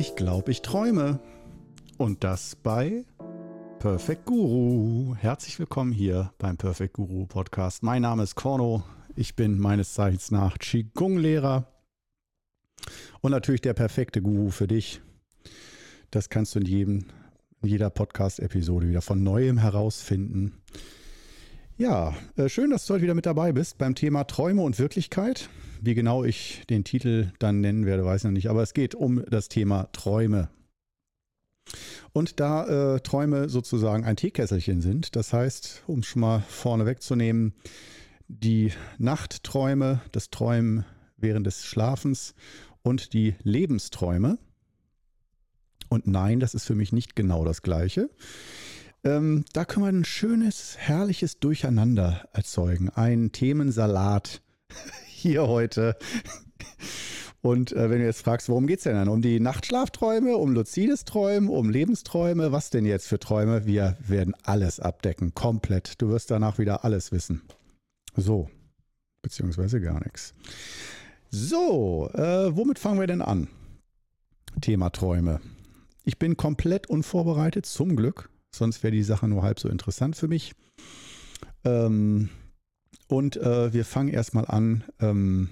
Ich glaube, ich träume. Und das bei Perfect Guru. Herzlich willkommen hier beim Perfect Guru Podcast. Mein Name ist Korno. Ich bin meines Zeichens nach Qigong-Lehrer und natürlich der perfekte Guru für dich. Das kannst du in, jedem, in jeder Podcast-Episode wieder von neuem herausfinden. Ja, äh, schön, dass du heute wieder mit dabei bist beim Thema Träume und Wirklichkeit. Wie genau ich den Titel dann nennen werde, weiß ich noch nicht, aber es geht um das Thema Träume. Und da äh, Träume sozusagen ein Teekesselchen sind, das heißt, um schon mal vorne wegzunehmen, die Nachtträume, das Träumen während des Schlafens und die Lebensträume. Und nein, das ist für mich nicht genau das Gleiche. Ähm, da können wir ein schönes, herrliches Durcheinander erzeugen. Ein Themensalat hier heute. Und äh, wenn du jetzt fragst, worum geht es denn dann? Um die Nachtschlafträume, um luzides Träumen, um Lebensträume? Was denn jetzt für Träume? Wir werden alles abdecken, komplett. Du wirst danach wieder alles wissen. So, beziehungsweise gar nichts. So, äh, womit fangen wir denn an? Thema Träume. Ich bin komplett unvorbereitet, zum Glück. Sonst wäre die Sache nur halb so interessant für mich. Ähm, und äh, wir fangen erstmal an. Ähm,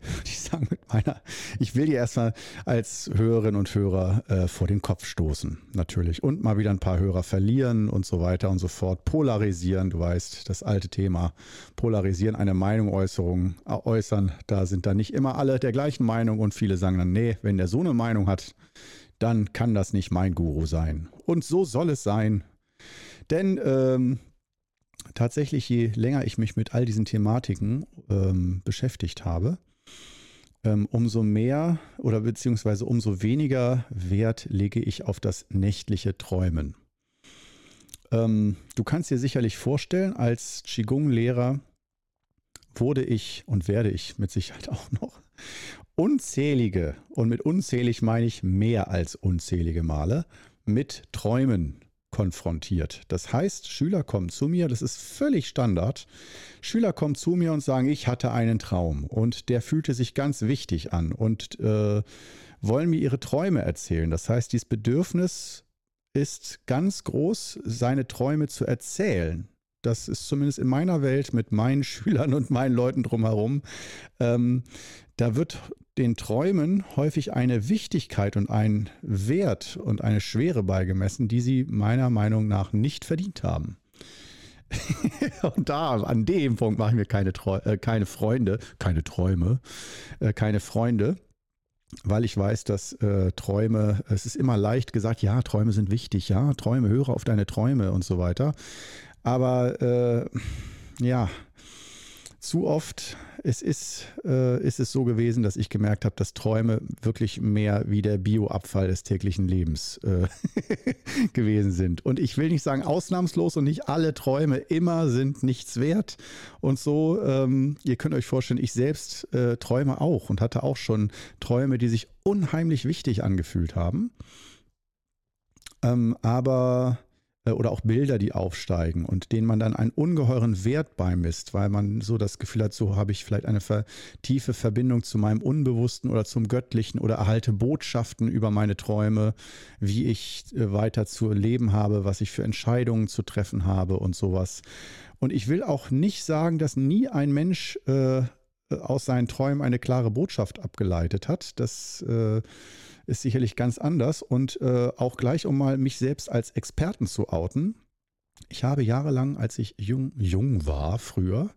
ich sagen mit meiner, ich will dir erstmal als Hörerinnen und Hörer äh, vor den Kopf stoßen, natürlich. Und mal wieder ein paar Hörer verlieren und so weiter und so fort. Polarisieren, du weißt, das alte Thema. Polarisieren, eine Meinung Äußerung, äh, äußern. Da sind dann nicht immer alle der gleichen Meinung und viele sagen dann, nee, wenn der so eine Meinung hat, dann kann das nicht mein Guru sein. Und so soll es sein. Denn ähm, tatsächlich, je länger ich mich mit all diesen Thematiken ähm, beschäftigt habe, ähm, umso mehr oder beziehungsweise umso weniger Wert lege ich auf das nächtliche Träumen. Ähm, du kannst dir sicherlich vorstellen, als Qigong-Lehrer wurde ich und werde ich mit Sicherheit auch noch unzählige, und mit unzählig meine ich mehr als unzählige Male, mit Träumen konfrontiert. Das heißt, Schüler kommen zu mir, das ist völlig Standard. Schüler kommen zu mir und sagen, ich hatte einen Traum und der fühlte sich ganz wichtig an und äh, wollen mir ihre Träume erzählen. Das heißt, dieses Bedürfnis ist ganz groß, seine Träume zu erzählen. Das ist zumindest in meiner Welt mit meinen Schülern und meinen Leuten drumherum. Ähm, da wird den Träumen häufig eine Wichtigkeit und ein Wert und eine Schwere beigemessen, die sie meiner Meinung nach nicht verdient haben. und da, an dem Punkt mache ich mir keine, Treu äh, keine Freunde, keine Träume, äh, keine Freunde, weil ich weiß, dass äh, Träume, es ist immer leicht gesagt, ja, Träume sind wichtig, ja, Träume, höre auf deine Träume und so weiter. Aber äh, ja, zu oft es ist, äh, ist es so gewesen, dass ich gemerkt habe, dass Träume wirklich mehr wie der Bioabfall des täglichen Lebens äh, gewesen sind. Und ich will nicht sagen ausnahmslos und nicht alle Träume immer sind nichts wert. Und so, ähm, ihr könnt euch vorstellen, ich selbst äh, träume auch und hatte auch schon Träume, die sich unheimlich wichtig angefühlt haben. Ähm, aber oder auch Bilder, die aufsteigen und denen man dann einen ungeheuren Wert beimisst, weil man so das Gefühl hat, so habe ich vielleicht eine tiefe Verbindung zu meinem Unbewussten oder zum Göttlichen oder erhalte Botschaften über meine Träume, wie ich äh, weiter zu leben habe, was ich für Entscheidungen zu treffen habe und sowas. Und ich will auch nicht sagen, dass nie ein Mensch äh, aus seinen Träumen eine klare Botschaft abgeleitet hat. Das äh, ist sicherlich ganz anders. Und äh, auch gleich, um mal mich selbst als Experten zu outen. Ich habe jahrelang, als ich jung, jung war, früher,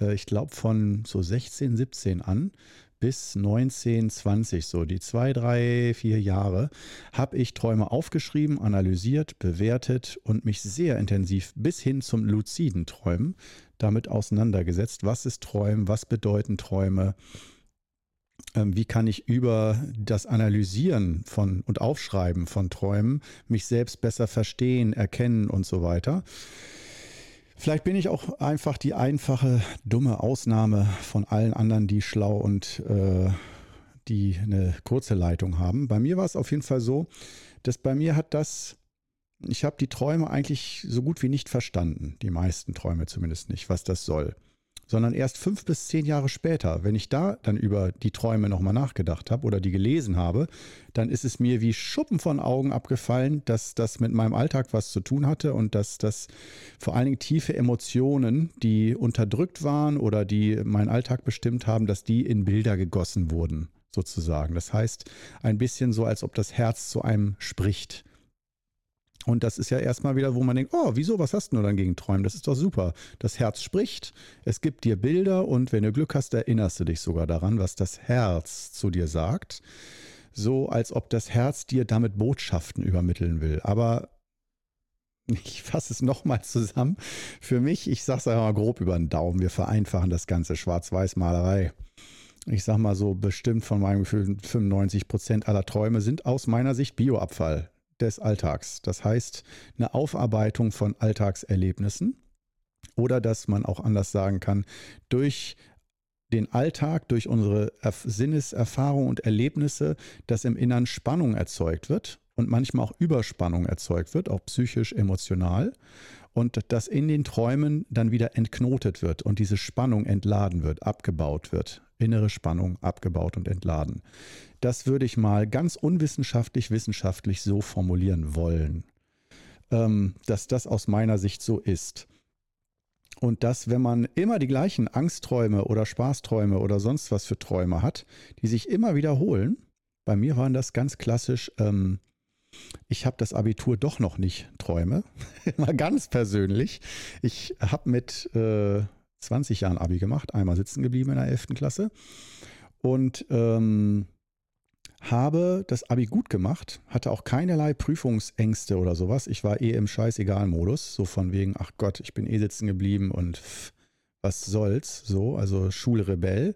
äh, ich glaube von so 16, 17 an, bis 19, 20, so die zwei, drei, vier Jahre, habe ich Träume aufgeschrieben, analysiert, bewertet und mich sehr intensiv bis hin zum luziden Träumen damit auseinandergesetzt. Was ist Träumen? Was bedeuten Träume? Ähm, wie kann ich über das Analysieren von und Aufschreiben von Träumen mich selbst besser verstehen, erkennen und so weiter. Vielleicht bin ich auch einfach die einfache, dumme Ausnahme von allen anderen, die schlau und äh, die eine kurze Leitung haben. Bei mir war es auf jeden Fall so, dass bei mir hat das, ich habe die Träume eigentlich so gut wie nicht verstanden, die meisten Träume zumindest nicht, was das soll. Sondern erst fünf bis zehn Jahre später. Wenn ich da dann über die Träume nochmal nachgedacht habe oder die gelesen habe, dann ist es mir wie Schuppen von Augen abgefallen, dass das mit meinem Alltag was zu tun hatte und dass das vor allen Dingen tiefe Emotionen, die unterdrückt waren oder die meinen Alltag bestimmt haben, dass die in Bilder gegossen wurden, sozusagen. Das heißt, ein bisschen so, als ob das Herz zu einem spricht. Und das ist ja erstmal wieder, wo man denkt, oh, wieso, was hast du dann gegen Träumen? Das ist doch super. Das Herz spricht, es gibt dir Bilder und wenn du Glück hast, erinnerst du dich sogar daran, was das Herz zu dir sagt. So als ob das Herz dir damit Botschaften übermitteln will. Aber ich fasse es nochmal zusammen. Für mich, ich sage es einfach mal grob über den Daumen, wir vereinfachen das ganze Schwarz-Weiß-Malerei. Ich sage mal so, bestimmt von meinem Gefühl 95 Prozent aller Träume sind aus meiner Sicht Bioabfall des Alltags. Das heißt, eine Aufarbeitung von Alltagserlebnissen oder dass man auch anders sagen kann, durch den Alltag, durch unsere Sinneserfahrung und Erlebnisse, dass im Innern Spannung erzeugt wird und manchmal auch Überspannung erzeugt wird, auch psychisch, emotional. Und dass in den Träumen dann wieder entknotet wird und diese Spannung entladen wird, abgebaut wird. Innere Spannung abgebaut und entladen. Das würde ich mal ganz unwissenschaftlich, wissenschaftlich so formulieren wollen, ähm, dass das aus meiner Sicht so ist. Und dass, wenn man immer die gleichen Angstträume oder Spaßträume oder sonst was für Träume hat, die sich immer wiederholen, bei mir waren das ganz klassisch, ähm, ich habe das Abitur doch noch nicht Träume, mal ganz persönlich. Ich habe mit äh, 20 Jahren Abi gemacht, einmal sitzen geblieben in der 11. Klasse und ähm, habe das Abi gut gemacht, hatte auch keinerlei Prüfungsängste oder sowas. Ich war eh im Scheißegal-Modus, so von wegen, ach Gott, ich bin eh sitzen geblieben und pff, was soll's, so, also Schulrebell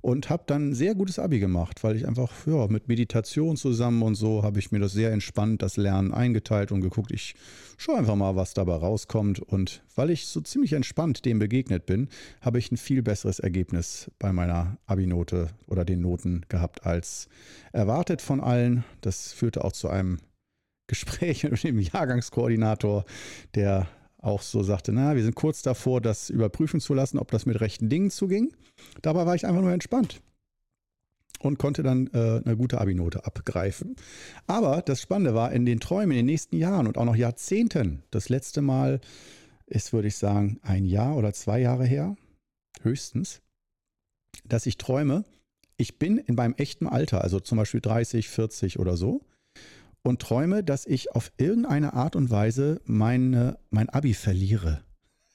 und habe dann sehr gutes Abi gemacht, weil ich einfach ja, mit Meditation zusammen und so habe ich mir das sehr entspannt das Lernen eingeteilt und geguckt, ich schaue einfach mal, was dabei rauskommt und weil ich so ziemlich entspannt dem begegnet bin, habe ich ein viel besseres Ergebnis bei meiner Abi-Note oder den Noten gehabt als erwartet von allen. Das führte auch zu einem Gespräch mit dem Jahrgangskoordinator, der auch so sagte, na, wir sind kurz davor, das überprüfen zu lassen, ob das mit rechten Dingen zuging. Dabei war ich einfach nur entspannt und konnte dann äh, eine gute Abi-Note abgreifen. Aber das Spannende war, in den Träumen in den nächsten Jahren und auch noch Jahrzehnten, das letzte Mal ist, würde ich sagen, ein Jahr oder zwei Jahre her, höchstens, dass ich träume, ich bin in meinem echten Alter, also zum Beispiel 30, 40 oder so, und träume, dass ich auf irgendeine Art und Weise meine, mein Abi verliere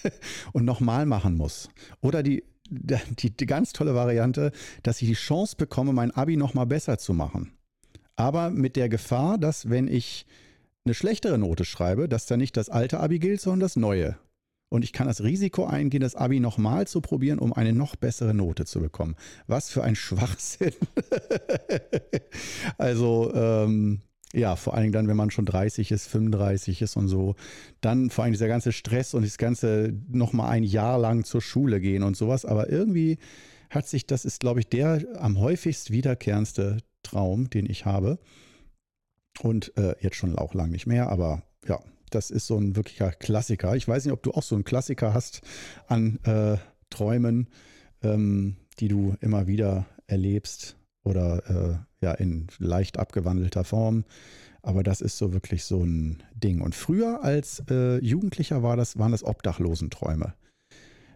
und nochmal machen muss. Oder die, die, die ganz tolle Variante, dass ich die Chance bekomme, mein Abi nochmal besser zu machen. Aber mit der Gefahr, dass wenn ich eine schlechtere Note schreibe, dass da nicht das alte Abi gilt, sondern das neue. Und ich kann das Risiko eingehen, das Abi nochmal zu probieren, um eine noch bessere Note zu bekommen. Was für ein Schwachsinn. also, ähm, ja, vor allen Dingen dann, wenn man schon 30 ist, 35 ist und so. Dann vor allem dieser ganze Stress und das ganze nochmal ein Jahr lang zur Schule gehen und sowas. Aber irgendwie hat sich, das ist, glaube ich, der am häufigst wiederkehrendste Traum, den ich habe. Und äh, jetzt schon auch lang nicht mehr, aber ja, das ist so ein wirklicher Klassiker. Ich weiß nicht, ob du auch so einen Klassiker hast an äh, Träumen, ähm, die du immer wieder erlebst oder äh, ja in leicht abgewandelter Form. Aber das ist so wirklich so ein Ding. Und früher als äh, Jugendlicher war das, waren das Obdachlosenträume.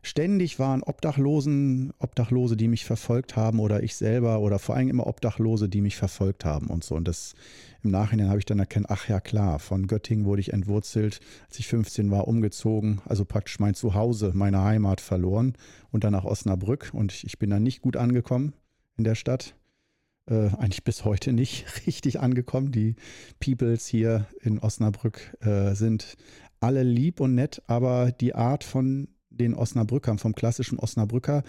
Ständig waren Obdachlosen, Obdachlose, die mich verfolgt haben oder ich selber oder vor allem immer Obdachlose, die mich verfolgt haben und so. Und das im Nachhinein habe ich dann erkannt, ach ja klar, von Göttingen wurde ich entwurzelt, als ich 15 war, umgezogen, also praktisch mein Zuhause, meine Heimat verloren und dann nach Osnabrück und ich bin dann nicht gut angekommen in der Stadt äh, eigentlich bis heute nicht richtig angekommen. Die Peoples hier in Osnabrück äh, sind alle lieb und nett, aber die Art von den Osnabrückern, vom klassischen Osnabrücker,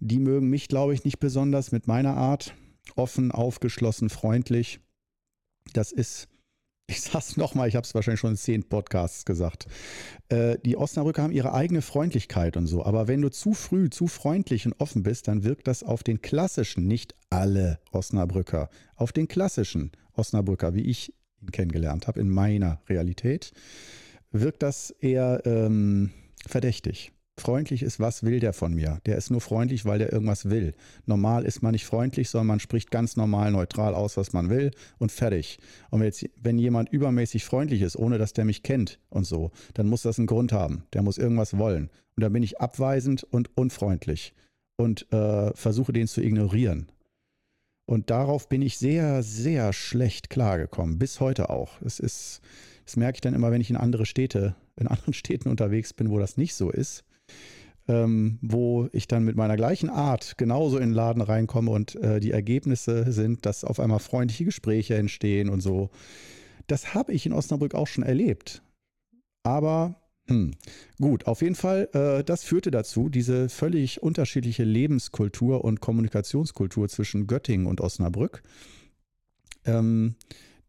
die mögen mich, glaube ich, nicht besonders mit meiner Art. Offen, aufgeschlossen, freundlich. Das ist ich sag's nochmal, ich habe es wahrscheinlich schon in zehn Podcasts gesagt. Äh, die Osnabrücker haben ihre eigene Freundlichkeit und so. Aber wenn du zu früh zu freundlich und offen bist, dann wirkt das auf den klassischen, nicht alle Osnabrücker, auf den klassischen Osnabrücker, wie ich ihn kennengelernt habe, in meiner Realität, wirkt das eher ähm, verdächtig. Freundlich ist, was will der von mir? Der ist nur freundlich, weil der irgendwas will. Normal ist man nicht freundlich, sondern man spricht ganz normal, neutral aus, was man will und fertig. Und wenn, jetzt, wenn jemand übermäßig freundlich ist, ohne dass der mich kennt und so, dann muss das einen Grund haben. Der muss irgendwas wollen. Und dann bin ich abweisend und unfreundlich und äh, versuche den zu ignorieren. Und darauf bin ich sehr, sehr schlecht klargekommen, bis heute auch. Es ist, das merke ich dann immer, wenn ich in andere Städte, in anderen Städten unterwegs bin, wo das nicht so ist ähm, wo ich dann mit meiner gleichen Art genauso in den Laden reinkomme und äh, die Ergebnisse sind, dass auf einmal freundliche Gespräche entstehen und so. Das habe ich in Osnabrück auch schon erlebt. Aber hm, gut, auf jeden Fall, äh, das führte dazu, diese völlig unterschiedliche Lebenskultur und Kommunikationskultur zwischen Göttingen und Osnabrück, ähm,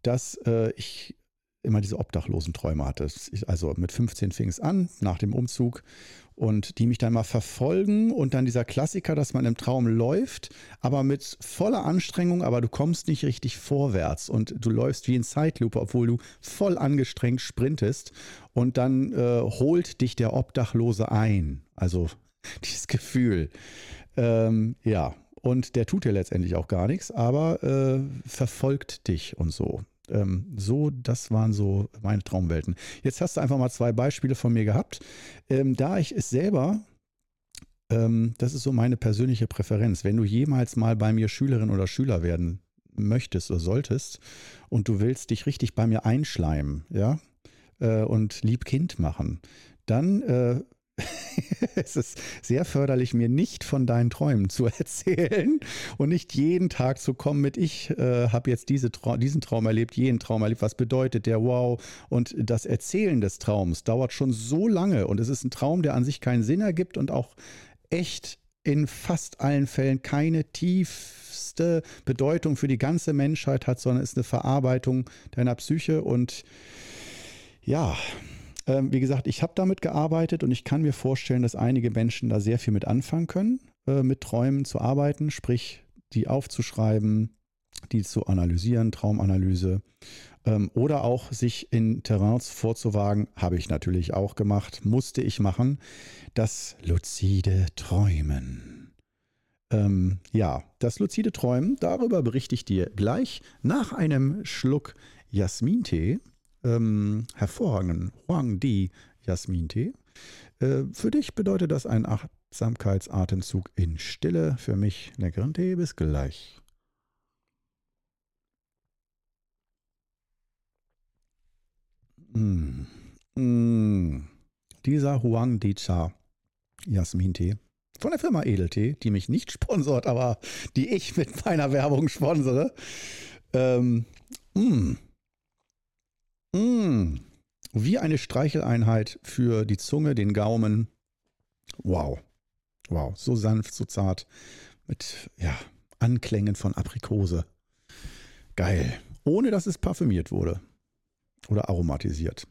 dass äh, ich immer diese obdachlosen Träume hatte. Also mit 15 fing es an, nach dem Umzug und die mich dann mal verfolgen und dann dieser Klassiker, dass man im Traum läuft, aber mit voller Anstrengung, aber du kommst nicht richtig vorwärts und du läufst wie ein Zeitloop, obwohl du voll angestrengt sprintest und dann äh, holt dich der Obdachlose ein. Also dieses Gefühl. Ähm, ja, und der tut dir letztendlich auch gar nichts, aber äh, verfolgt dich und so. Ähm, so, das waren so meine Traumwelten. Jetzt hast du einfach mal zwei Beispiele von mir gehabt. Ähm, da ich es selber ähm, das ist so meine persönliche Präferenz. Wenn du jemals mal bei mir Schülerin oder Schüler werden möchtest oder solltest und du willst dich richtig bei mir einschleimen, ja, äh, und lieb Kind machen, dann äh, es ist sehr förderlich, mir nicht von deinen Träumen zu erzählen und nicht jeden Tag zu kommen mit, ich äh, habe jetzt diese Tra diesen Traum erlebt, jenen Traum erlebt, was bedeutet der, wow. Und das Erzählen des Traums dauert schon so lange und es ist ein Traum, der an sich keinen Sinn ergibt und auch echt in fast allen Fällen keine tiefste Bedeutung für die ganze Menschheit hat, sondern ist eine Verarbeitung deiner Psyche und ja, ähm, wie gesagt, ich habe damit gearbeitet und ich kann mir vorstellen, dass einige Menschen da sehr viel mit anfangen können, äh, mit Träumen zu arbeiten, sprich die aufzuschreiben, die zu analysieren, Traumanalyse ähm, oder auch sich in Terrains vorzuwagen, habe ich natürlich auch gemacht, musste ich machen, das luzide Träumen. Ähm, ja, das luzide Träumen, darüber berichte ich dir gleich nach einem Schluck Jasmintee ähm, hervorragenden Huang Di Jasmin-Tee. Äh, für dich bedeutet das ein Achtsamkeitsatemzug in Stille. Für mich leckeren Tee. Bis gleich. Mm. Mm. Dieser Huang Di Cha Jasmin-Tee von der Firma Edeltee, die mich nicht sponsort, aber die ich mit meiner Werbung sponsere. Ähm, mm. Mmh. Wie eine Streicheleinheit für die Zunge, den Gaumen. Wow. Wow. So sanft, so zart. Mit, ja, Anklängen von Aprikose. Geil. Ohne dass es parfümiert wurde. Oder aromatisiert.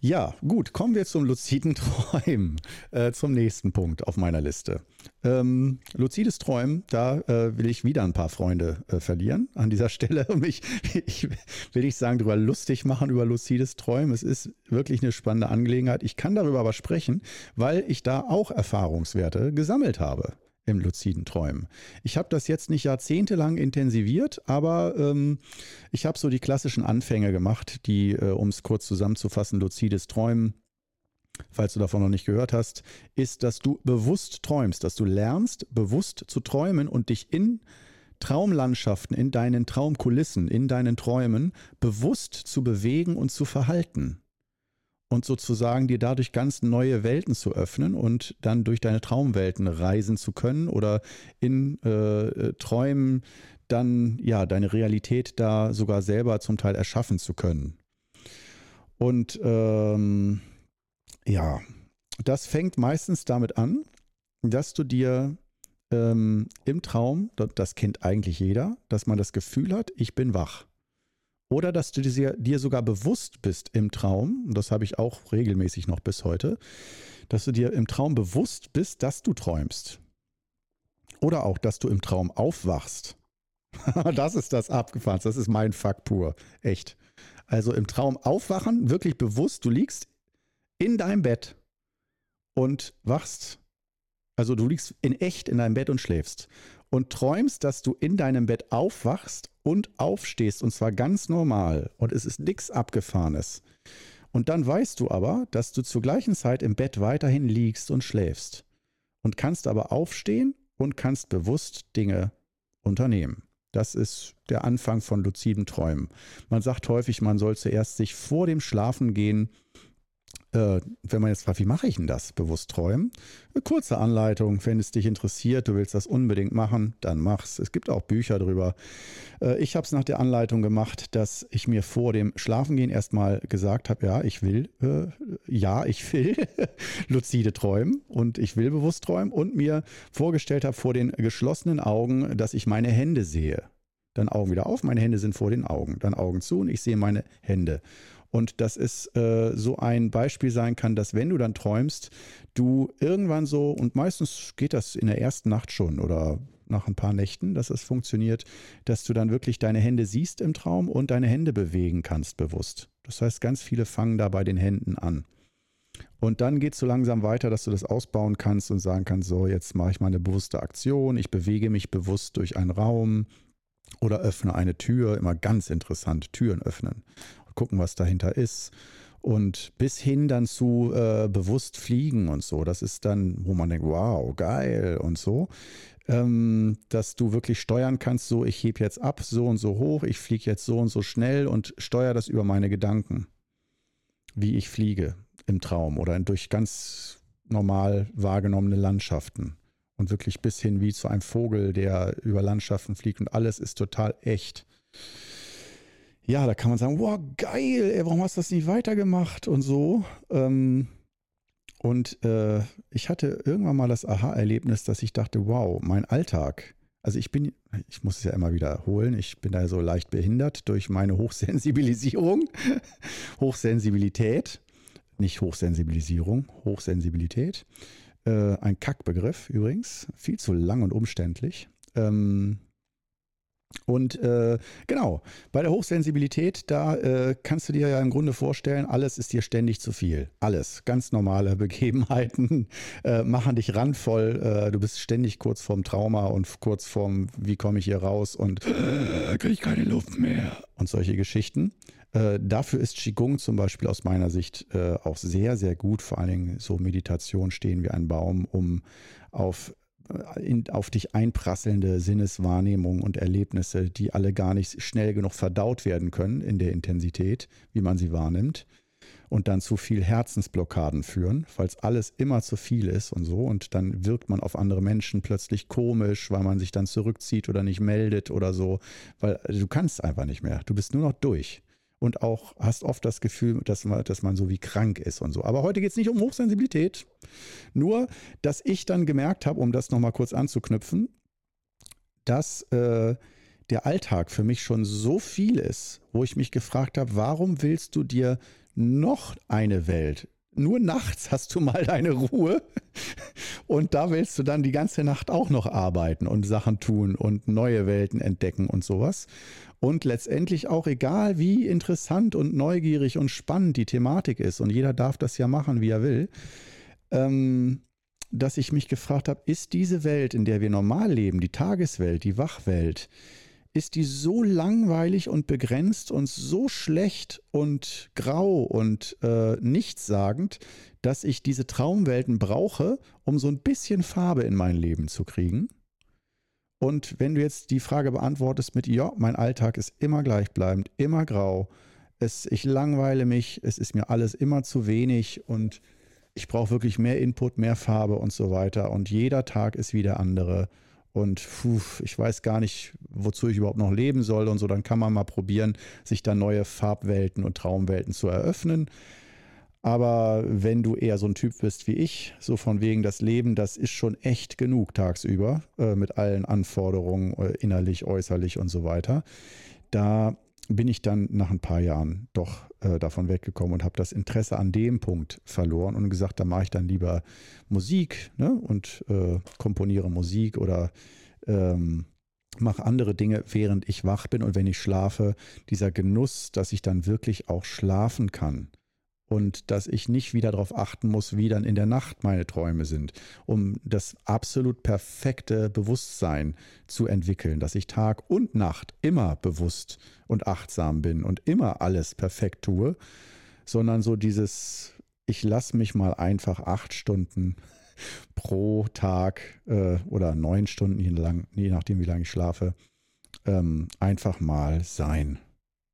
Ja, gut, kommen wir zum luziden Träumen, äh, zum nächsten Punkt auf meiner Liste. Ähm, luzides Träumen, da äh, will ich wieder ein paar Freunde äh, verlieren an dieser Stelle und mich, ich will nicht sagen, darüber lustig machen, über luzides Träumen. Es ist wirklich eine spannende Angelegenheit. Ich kann darüber aber sprechen, weil ich da auch Erfahrungswerte gesammelt habe im luziden Träumen. Ich habe das jetzt nicht jahrzehntelang intensiviert, aber ähm, ich habe so die klassischen Anfänge gemacht, die, äh, um es kurz zusammenzufassen, luzides Träumen, falls du davon noch nicht gehört hast, ist, dass du bewusst träumst, dass du lernst, bewusst zu träumen und dich in Traumlandschaften, in deinen Traumkulissen, in deinen Träumen bewusst zu bewegen und zu verhalten und sozusagen dir dadurch ganz neue Welten zu öffnen und dann durch deine Traumwelten reisen zu können oder in äh, äh, Träumen dann ja deine Realität da sogar selber zum Teil erschaffen zu können. Und ähm, ja, das fängt meistens damit an, dass du dir ähm, im Traum, das kennt eigentlich jeder, dass man das Gefühl hat, ich bin wach. Oder dass du dir, sogar bewusst bist im Traum, und das habe ich auch regelmäßig noch bis heute, dass du dir im Traum bewusst bist, dass du träumst. Oder auch, dass du im Traum aufwachst. das ist das abgefahren. Das ist mein Fakt pur. Echt. Also im Traum aufwachen, wirklich bewusst, du liegst in deinem Bett und wachst, also du liegst in echt in deinem Bett und schläfst und träumst, dass du in deinem Bett aufwachst und aufstehst und zwar ganz normal und es ist nichts Abgefahrenes. Und dann weißt du aber, dass du zur gleichen Zeit im Bett weiterhin liegst und schläfst und kannst aber aufstehen und kannst bewusst Dinge unternehmen. Das ist der Anfang von luziden Träumen. Man sagt häufig, man soll zuerst sich vor dem Schlafengehen äh, wenn man jetzt fragt, wie mache ich denn das? Bewusst träumen. Eine kurze Anleitung, wenn es dich interessiert, du willst das unbedingt machen, dann mach's. Es gibt auch Bücher drüber. Äh, ich habe es nach der Anleitung gemacht, dass ich mir vor dem Schlafengehen erstmal gesagt habe, ja, ich will, äh, ja, ich will luzide träumen und ich will bewusst träumen und mir vorgestellt habe vor den geschlossenen Augen, dass ich meine Hände sehe. Dann Augen wieder auf, meine Hände sind vor den Augen. Dann Augen zu und ich sehe meine Hände. Und dass es äh, so ein Beispiel sein kann, dass wenn du dann träumst, du irgendwann so, und meistens geht das in der ersten Nacht schon oder nach ein paar Nächten, dass es funktioniert, dass du dann wirklich deine Hände siehst im Traum und deine Hände bewegen kannst bewusst. Das heißt, ganz viele fangen da bei den Händen an. Und dann geht es so langsam weiter, dass du das ausbauen kannst und sagen kannst, so, jetzt mache ich mal eine bewusste Aktion, ich bewege mich bewusst durch einen Raum oder öffne eine Tür, immer ganz interessant, Türen öffnen gucken, was dahinter ist. Und bis hin dann zu äh, bewusst fliegen und so. Das ist dann, wo man denkt, wow, geil und so. Ähm, dass du wirklich steuern kannst, so ich hebe jetzt ab, so und so hoch, ich fliege jetzt so und so schnell und steuere das über meine Gedanken, wie ich fliege im Traum oder durch ganz normal wahrgenommene Landschaften. Und wirklich bis hin wie zu einem Vogel, der über Landschaften fliegt und alles ist total echt ja, da kann man sagen, wow, geil, ey, warum hast du das nicht weitergemacht und so. Ähm, und äh, ich hatte irgendwann mal das Aha-Erlebnis, dass ich dachte, wow, mein Alltag, also ich bin, ich muss es ja immer wiederholen, ich bin da so leicht behindert durch meine Hochsensibilisierung, Hochsensibilität, nicht Hochsensibilisierung, Hochsensibilität. Äh, ein Kackbegriff übrigens, viel zu lang und umständlich. Ähm, und äh, genau, bei der Hochsensibilität, da äh, kannst du dir ja im Grunde vorstellen, alles ist dir ständig zu viel. Alles. Ganz normale Begebenheiten äh, machen dich randvoll. Äh, du bist ständig kurz vorm Trauma und kurz vorm, wie komme ich hier raus und äh, kriege ich keine Luft mehr. Und solche Geschichten. Äh, dafür ist Qigong zum Beispiel aus meiner Sicht auch sehr, sehr gut. Vor allen Dingen so Meditation stehen wie ein Baum, um auf in, auf dich einprasselnde Sinneswahrnehmungen und Erlebnisse, die alle gar nicht schnell genug verdaut werden können in der Intensität, wie man sie wahrnimmt. Und dann zu viel Herzensblockaden führen, falls alles immer zu viel ist und so. Und dann wirkt man auf andere Menschen plötzlich komisch, weil man sich dann zurückzieht oder nicht meldet oder so. Weil du kannst einfach nicht mehr. Du bist nur noch durch und auch hast oft das Gefühl, dass man, dass man so wie krank ist und so. Aber heute geht es nicht um Hochsensibilität. Nur, dass ich dann gemerkt habe, um das nochmal kurz anzuknüpfen, dass äh, der Alltag für mich schon so viel ist, wo ich mich gefragt habe, warum willst du dir noch eine Welt? Nur nachts hast du mal deine Ruhe. Und da willst du dann die ganze Nacht auch noch arbeiten und Sachen tun und neue Welten entdecken und sowas. Und letztendlich auch egal, wie interessant und neugierig und spannend die Thematik ist, und jeder darf das ja machen, wie er will, ähm, dass ich mich gefragt habe, ist diese Welt, in der wir normal leben, die Tageswelt, die Wachwelt, ist die so langweilig und begrenzt und so schlecht und grau und äh, nichtssagend, dass ich diese Traumwelten brauche, um so ein bisschen Farbe in mein Leben zu kriegen? Und wenn du jetzt die Frage beantwortest mit, ja, mein Alltag ist immer gleichbleibend, immer grau, es, ich langweile mich, es ist mir alles immer zu wenig und ich brauche wirklich mehr Input, mehr Farbe und so weiter. Und jeder Tag ist wie der andere. Und puh, ich weiß gar nicht, wozu ich überhaupt noch leben soll und so. Dann kann man mal probieren, sich da neue Farbwelten und Traumwelten zu eröffnen. Aber wenn du eher so ein Typ bist wie ich, so von wegen das Leben, das ist schon echt genug tagsüber äh, mit allen Anforderungen äh, innerlich, äußerlich und so weiter, da bin ich dann nach ein paar Jahren doch äh, davon weggekommen und habe das Interesse an dem Punkt verloren und gesagt, da mache ich dann lieber Musik ne, und äh, komponiere Musik oder ähm, mache andere Dinge, während ich wach bin und wenn ich schlafe, dieser Genuss, dass ich dann wirklich auch schlafen kann und dass ich nicht wieder darauf achten muss, wie dann in der Nacht meine Träume sind, um das absolut perfekte Bewusstsein zu entwickeln, dass ich Tag und Nacht immer bewusst und achtsam bin und immer alles perfekt tue, sondern so dieses, ich lasse mich mal einfach acht Stunden pro Tag äh, oder neun Stunden, je, lang, je nachdem, wie lange ich schlafe, ähm, einfach mal sein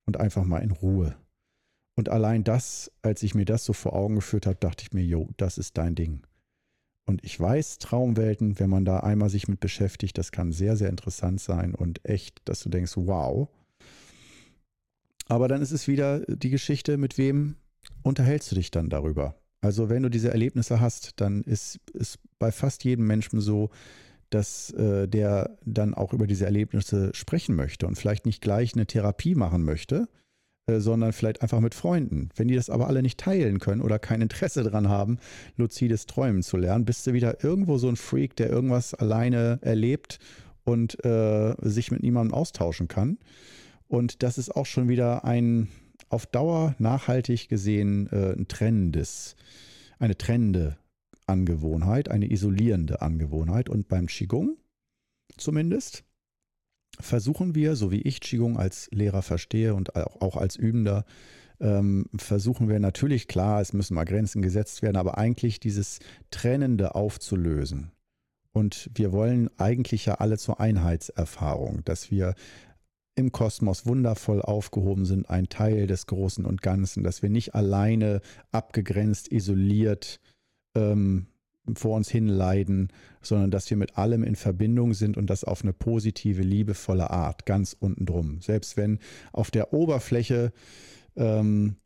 und einfach mal in Ruhe. Und allein das, als ich mir das so vor Augen geführt habe, dachte ich mir, jo, das ist dein Ding. Und ich weiß, Traumwelten, wenn man da einmal sich mit beschäftigt, das kann sehr, sehr interessant sein und echt, dass du denkst, wow. Aber dann ist es wieder die Geschichte, mit wem unterhältst du dich dann darüber? Also wenn du diese Erlebnisse hast, dann ist es bei fast jedem Menschen so, dass äh, der dann auch über diese Erlebnisse sprechen möchte und vielleicht nicht gleich eine Therapie machen möchte, sondern vielleicht einfach mit Freunden. Wenn die das aber alle nicht teilen können oder kein Interesse daran haben, luzides Träumen zu lernen, bist du wieder irgendwo so ein Freak, der irgendwas alleine erlebt und äh, sich mit niemandem austauschen kann. Und das ist auch schon wieder ein auf Dauer nachhaltig gesehen äh, ein trennendes, eine trennende Angewohnheit, eine isolierende Angewohnheit. Und beim Qigong zumindest versuchen wir, so wie ich Qigong als Lehrer verstehe und auch als Übender, ähm, versuchen wir natürlich, klar, es müssen mal Grenzen gesetzt werden, aber eigentlich dieses Trennende aufzulösen. Und wir wollen eigentlich ja alle zur Einheitserfahrung, dass wir im Kosmos wundervoll aufgehoben sind, ein Teil des Großen und Ganzen, dass wir nicht alleine, abgegrenzt, isoliert ähm, vor uns hin leiden, sondern dass wir mit allem in Verbindung sind und das auf eine positive, liebevolle Art, ganz unten drum. Selbst wenn auf der Oberfläche ähm,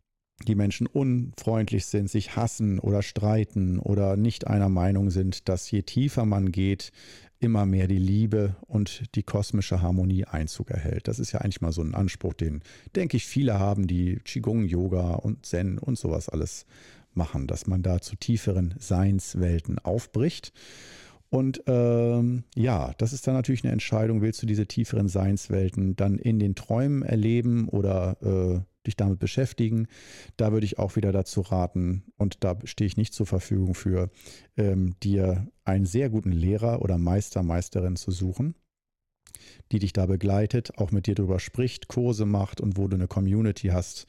die Menschen unfreundlich sind, sich hassen oder streiten oder nicht einer Meinung sind, dass je tiefer man geht, immer mehr die Liebe und die kosmische Harmonie Einzug erhält. Das ist ja eigentlich mal so ein Anspruch, den, denke ich, viele haben, die Qigong, Yoga und Zen und sowas alles machen, dass man da zu tieferen Seinswelten aufbricht. Und ähm, ja, das ist dann natürlich eine Entscheidung, willst du diese tieferen Seinswelten dann in den Träumen erleben oder äh, dich damit beschäftigen? Da würde ich auch wieder dazu raten, und da stehe ich nicht zur Verfügung für, ähm, dir einen sehr guten Lehrer oder Meister, Meisterin zu suchen, die dich da begleitet, auch mit dir darüber spricht, Kurse macht und wo du eine Community hast,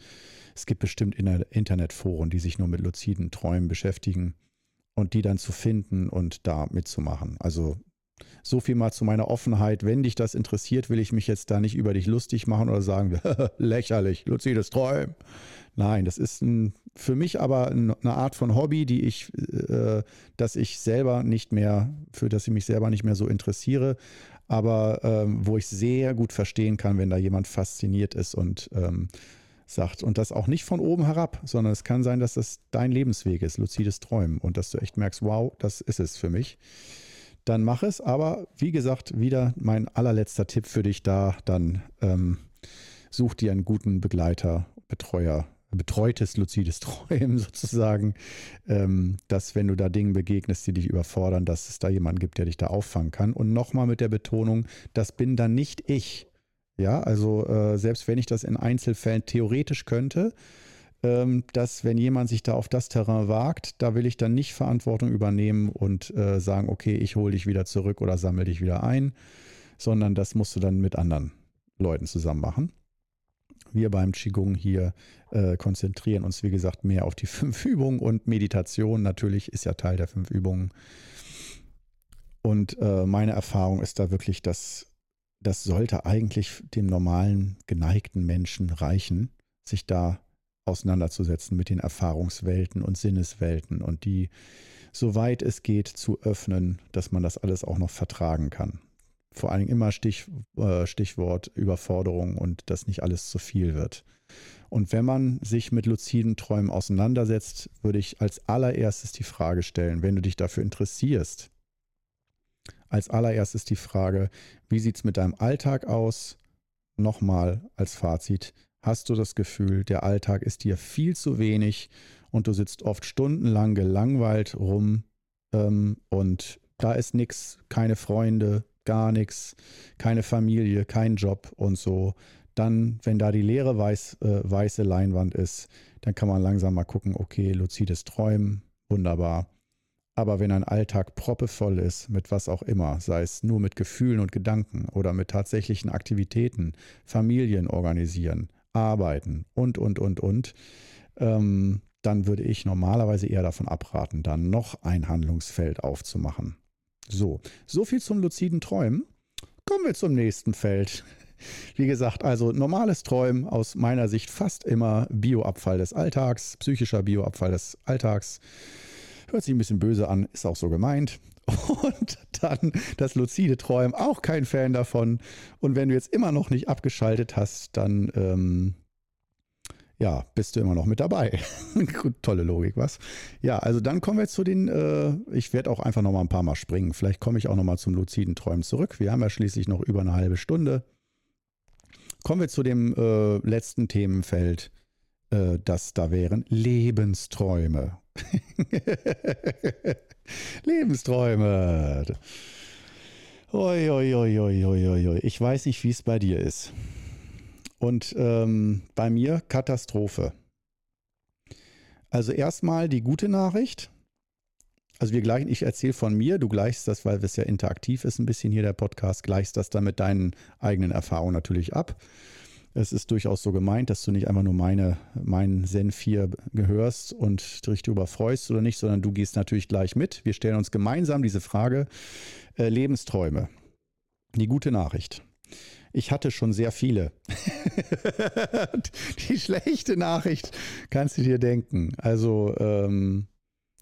es gibt bestimmt Internetforen, die sich nur mit luziden Träumen beschäftigen und die dann zu finden und da mitzumachen. Also so viel mal zu meiner Offenheit. Wenn dich das interessiert, will ich mich jetzt da nicht über dich lustig machen oder sagen, lächerlich, luzides Träumen. Nein, das ist ein, für mich aber eine Art von Hobby, die ich, äh, dass ich selber nicht mehr, für das ich mich selber nicht mehr so interessiere, aber ähm, wo ich sehr gut verstehen kann, wenn da jemand fasziniert ist und ähm, sagt. Und das auch nicht von oben herab, sondern es kann sein, dass das dein Lebensweg ist, luzides Träumen. Und dass du echt merkst, wow, das ist es für mich. Dann mach es. Aber wie gesagt, wieder mein allerletzter Tipp für dich da. Dann ähm, such dir einen guten Begleiter, Betreuer, betreutes luzides Träumen sozusagen, ähm, dass wenn du da Dingen begegnest, die dich überfordern, dass es da jemanden gibt, der dich da auffangen kann. Und nochmal mit der Betonung, das bin dann nicht ich. Ja, also äh, selbst wenn ich das in Einzelfällen theoretisch könnte, ähm, dass wenn jemand sich da auf das Terrain wagt, da will ich dann nicht Verantwortung übernehmen und äh, sagen, okay, ich hole dich wieder zurück oder sammle dich wieder ein, sondern das musst du dann mit anderen Leuten zusammen machen. Wir beim Qigong hier äh, konzentrieren uns, wie gesagt, mehr auf die fünf Übungen und Meditation natürlich ist ja Teil der fünf Übungen. Und äh, meine Erfahrung ist da wirklich, dass das sollte eigentlich dem normalen, geneigten Menschen reichen, sich da auseinanderzusetzen mit den Erfahrungswelten und Sinneswelten und die, soweit es geht, zu öffnen, dass man das alles auch noch vertragen kann. Vor allen Dingen immer Stich, äh, Stichwort Überforderung und dass nicht alles zu viel wird. Und wenn man sich mit luziden Träumen auseinandersetzt, würde ich als allererstes die Frage stellen, wenn du dich dafür interessierst, als allererstes die Frage, wie sieht es mit deinem Alltag aus? Nochmal als Fazit, hast du das Gefühl, der Alltag ist dir viel zu wenig und du sitzt oft stundenlang gelangweilt rum ähm, und da ist nichts, keine Freunde, gar nichts, keine Familie, kein Job und so, Dann, wenn da die leere weiß, äh, weiße Leinwand ist, dann kann man langsam mal gucken, okay, luzides Träumen, wunderbar. Aber wenn ein Alltag proppevoll ist, mit was auch immer, sei es nur mit Gefühlen und Gedanken oder mit tatsächlichen Aktivitäten, Familien organisieren, arbeiten und, und, und, und, ähm, dann würde ich normalerweise eher davon abraten, dann noch ein Handlungsfeld aufzumachen. So, so viel zum luziden Träumen. Kommen wir zum nächsten Feld. Wie gesagt, also normales Träumen aus meiner Sicht fast immer Bioabfall des Alltags, psychischer Bioabfall des Alltags. Hört sich ein bisschen böse an, ist auch so gemeint. Und dann das luzide Träumen, auch kein Fan davon. Und wenn du jetzt immer noch nicht abgeschaltet hast, dann ähm, ja, bist du immer noch mit dabei. Tolle Logik, was? Ja, also dann kommen wir zu den, äh, ich werde auch einfach noch mal ein paar Mal springen. Vielleicht komme ich auch noch mal zum luziden Träumen zurück. Wir haben ja schließlich noch über eine halbe Stunde. Kommen wir zu dem äh, letzten Themenfeld, äh, das da wären Lebensträume. Lebensträume. Oi, oi, oi, oi, oi, oi. Ich weiß nicht, wie es bei dir ist. Und ähm, bei mir Katastrophe. Also erstmal die gute Nachricht. Also wir gleichen, ich erzähle von mir, du gleichst das, weil es ja interaktiv ist, ein bisschen hier der Podcast, gleichst das dann mit deinen eigenen Erfahrungen natürlich ab. Es ist durchaus so gemeint, dass du nicht einfach nur meine, meinen Senf hier gehörst und dich darüber freust oder nicht, sondern du gehst natürlich gleich mit. Wir stellen uns gemeinsam diese Frage, äh, Lebensträume. Die gute Nachricht. Ich hatte schon sehr viele. die schlechte Nachricht kannst du dir denken. Also ähm,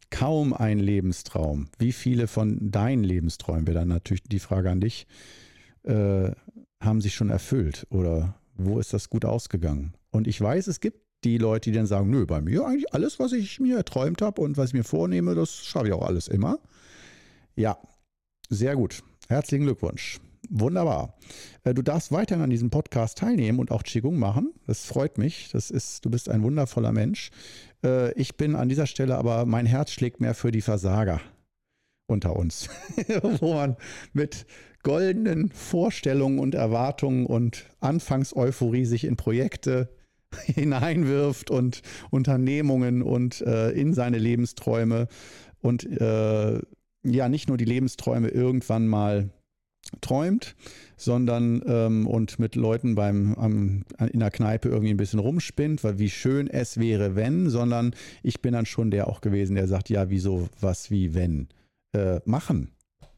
kaum ein Lebenstraum. Wie viele von deinen Lebensträumen, wäre dann natürlich die Frage an dich, äh, haben sich schon erfüllt oder wo ist das gut ausgegangen? Und ich weiß, es gibt die Leute, die dann sagen, nö, bei mir eigentlich alles, was ich mir erträumt habe und was ich mir vornehme, das schaffe ich auch alles immer. Ja, sehr gut. Herzlichen Glückwunsch. Wunderbar. Äh, du darfst weiterhin an diesem Podcast teilnehmen und auch Qigong machen. Das freut mich. Das ist, du bist ein wundervoller Mensch. Äh, ich bin an dieser Stelle aber, mein Herz schlägt mehr für die Versager unter uns, wo man mit goldenen Vorstellungen und Erwartungen und Anfangseuphorie sich in Projekte hineinwirft und Unternehmungen und äh, in seine Lebensträume und äh, ja, nicht nur die Lebensträume irgendwann mal träumt, sondern ähm, und mit Leuten beim am, in der Kneipe irgendwie ein bisschen rumspinnt, weil wie schön es wäre, wenn, sondern ich bin dann schon der auch gewesen, der sagt, ja, wieso, was, wie, wenn. Äh, machen.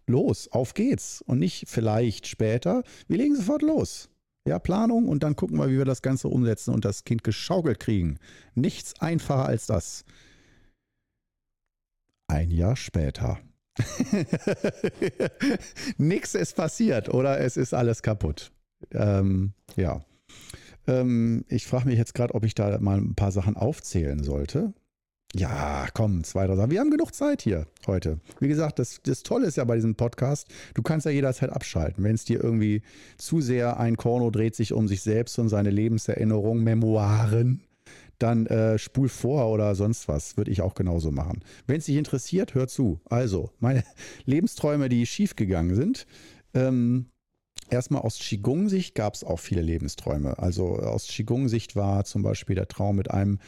Los, auf geht's. Und nicht vielleicht später. Wir legen sofort los. Ja, Planung und dann gucken wir, wie wir das Ganze umsetzen und das Kind geschaukelt kriegen. Nichts einfacher als das. Ein Jahr später. Nichts ist passiert oder es ist alles kaputt. Ähm, ja. Ähm, ich frage mich jetzt gerade, ob ich da mal ein paar Sachen aufzählen sollte. Ja, komm, zwei, drei Sachen. Wir haben genug Zeit hier heute. Wie gesagt, das, das Tolle ist ja bei diesem Podcast, du kannst ja jederzeit abschalten. Wenn es dir irgendwie zu sehr ein Korno dreht sich um sich selbst und seine Lebenserinnerungen, Memoiren, dann äh, spul vor oder sonst was. Würde ich auch genauso machen. Wenn es dich interessiert, hör zu. Also, meine Lebensträume, die schiefgegangen sind. Ähm, Erstmal aus Qigong-Sicht gab es auch viele Lebensträume. Also aus Qigong-Sicht war zum Beispiel der Traum mit einem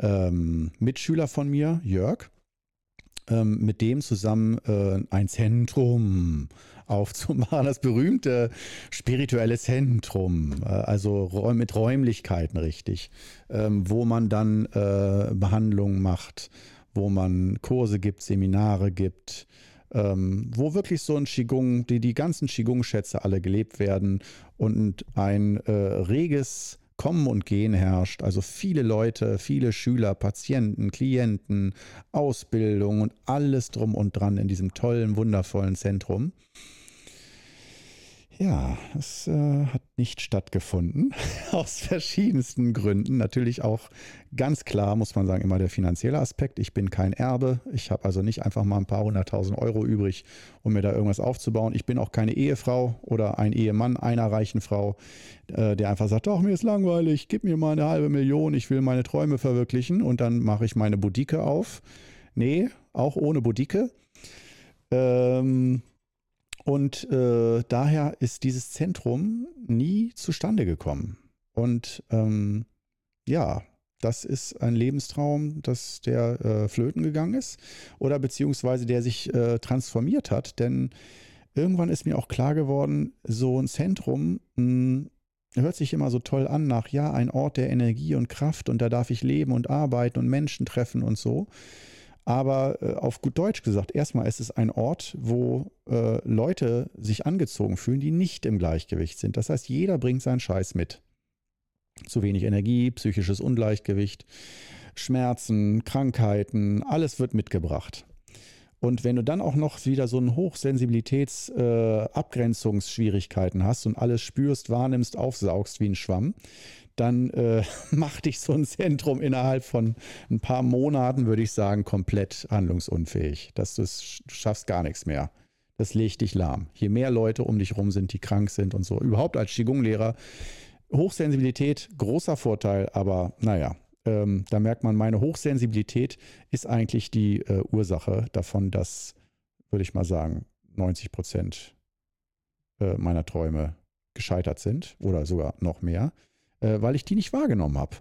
ähm, Mitschüler von mir, Jörg, ähm, mit dem zusammen äh, ein Zentrum aufzumachen, das berühmte spirituelle Zentrum, äh, also mit Räumlichkeiten richtig, ähm, wo man dann äh, Behandlungen macht, wo man Kurse gibt, Seminare gibt, ähm, wo wirklich so ein Qigong, die, die ganzen Qigong-Schätze alle gelebt werden und ein äh, reges Kommen und Gehen herrscht. Also viele Leute, viele Schüler, Patienten, Klienten, Ausbildung und alles drum und dran in diesem tollen, wundervollen Zentrum. Ja, es äh, hat nicht stattgefunden, aus verschiedensten Gründen. Natürlich auch ganz klar, muss man sagen, immer der finanzielle Aspekt. Ich bin kein Erbe. Ich habe also nicht einfach mal ein paar hunderttausend Euro übrig, um mir da irgendwas aufzubauen. Ich bin auch keine Ehefrau oder ein Ehemann einer reichen Frau, äh, der einfach sagt, ach, mir ist langweilig, gib mir mal eine halbe Million, ich will meine Träume verwirklichen und dann mache ich meine Boutique auf. Nee, auch ohne Boutique. Ähm, und äh, daher ist dieses Zentrum nie zustande gekommen. Und ähm, ja, das ist ein Lebenstraum, dass der äh, flöten gegangen ist oder beziehungsweise der sich äh, transformiert hat. Denn irgendwann ist mir auch klar geworden, so ein Zentrum mh, hm, hört sich immer so toll an nach, ja, ein Ort der Energie und Kraft und da darf ich leben und arbeiten und Menschen treffen und so. Aber äh, auf gut Deutsch gesagt, erstmal ist es ein Ort, wo äh, Leute sich angezogen fühlen, die nicht im Gleichgewicht sind. Das heißt, jeder bringt seinen Scheiß mit zu wenig Energie, psychisches Ungleichgewicht, Schmerzen, Krankheiten, alles wird mitgebracht. Und wenn du dann auch noch wieder so eine Hochsensibilitätsabgrenzungsschwierigkeiten äh, hast und alles spürst, wahrnimmst, aufsaugst wie ein Schwamm, dann äh, macht dich so ein Zentrum innerhalb von ein paar Monaten, würde ich sagen, komplett handlungsunfähig. Dass du schaffst gar nichts mehr. Das legt dich lahm. Je mehr Leute um dich rum sind, die krank sind und so. Überhaupt als Qigong-Lehrer Hochsensibilität, großer Vorteil, aber naja, ähm, da merkt man, meine Hochsensibilität ist eigentlich die äh, Ursache davon, dass, würde ich mal sagen, 90 Prozent äh, meiner Träume gescheitert sind oder sogar noch mehr, äh, weil ich die nicht wahrgenommen habe.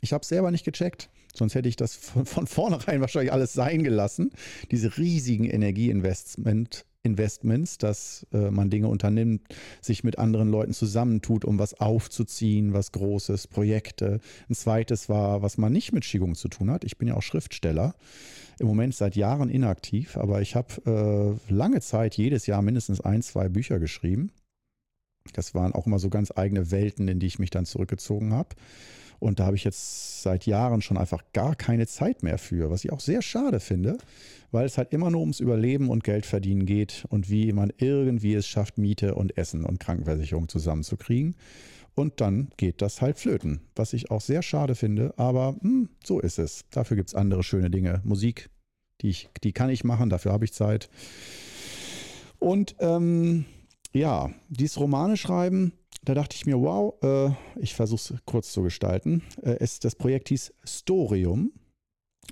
Ich habe es selber nicht gecheckt, sonst hätte ich das von, von vornherein wahrscheinlich alles sein gelassen. Diese riesigen Energieinvestment, Investments, dass äh, man Dinge unternimmt, sich mit anderen Leuten zusammentut, um was aufzuziehen, was Großes, Projekte. Ein zweites war, was man nicht mit Qigong zu tun hat. Ich bin ja auch Schriftsteller, im Moment seit Jahren inaktiv, aber ich habe äh, lange Zeit jedes Jahr mindestens ein, zwei Bücher geschrieben. Das waren auch immer so ganz eigene Welten, in die ich mich dann zurückgezogen habe. Und da habe ich jetzt seit Jahren schon einfach gar keine Zeit mehr für, was ich auch sehr schade finde, weil es halt immer nur ums Überleben und Geld verdienen geht und wie man irgendwie es schafft, Miete und Essen und Krankenversicherung zusammenzukriegen. Und dann geht das halt flöten, was ich auch sehr schade finde, aber hm, so ist es. Dafür gibt es andere schöne Dinge. Musik, die, ich, die kann ich machen, dafür habe ich Zeit. Und ähm, ja, dieses Romane schreiben, da dachte ich mir, wow, äh, ich versuche es kurz zu gestalten. Äh, es, das Projekt hieß Storium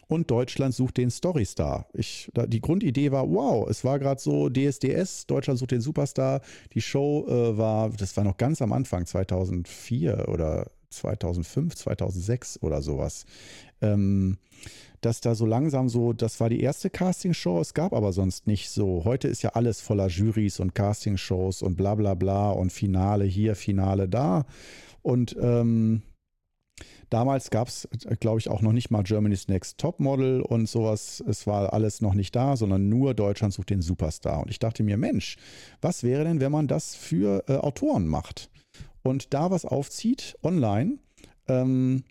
und Deutschland sucht den Storystar. Ich, da, die Grundidee war, wow, es war gerade so DSDS, Deutschland sucht den Superstar. Die Show äh, war, das war noch ganz am Anfang, 2004 oder 2005, 2006 oder sowas. Ähm, dass da so langsam so, das war die erste Castingshow, es gab aber sonst nicht so. Heute ist ja alles voller Juries und Castingshows und bla bla bla und Finale hier, Finale da. Und ähm, damals gab es, glaube ich, auch noch nicht mal Germany's Next Topmodel und sowas. Es war alles noch nicht da, sondern nur Deutschland sucht den Superstar. Und ich dachte mir, Mensch, was wäre denn, wenn man das für äh, Autoren macht? Und da was aufzieht online, ähm,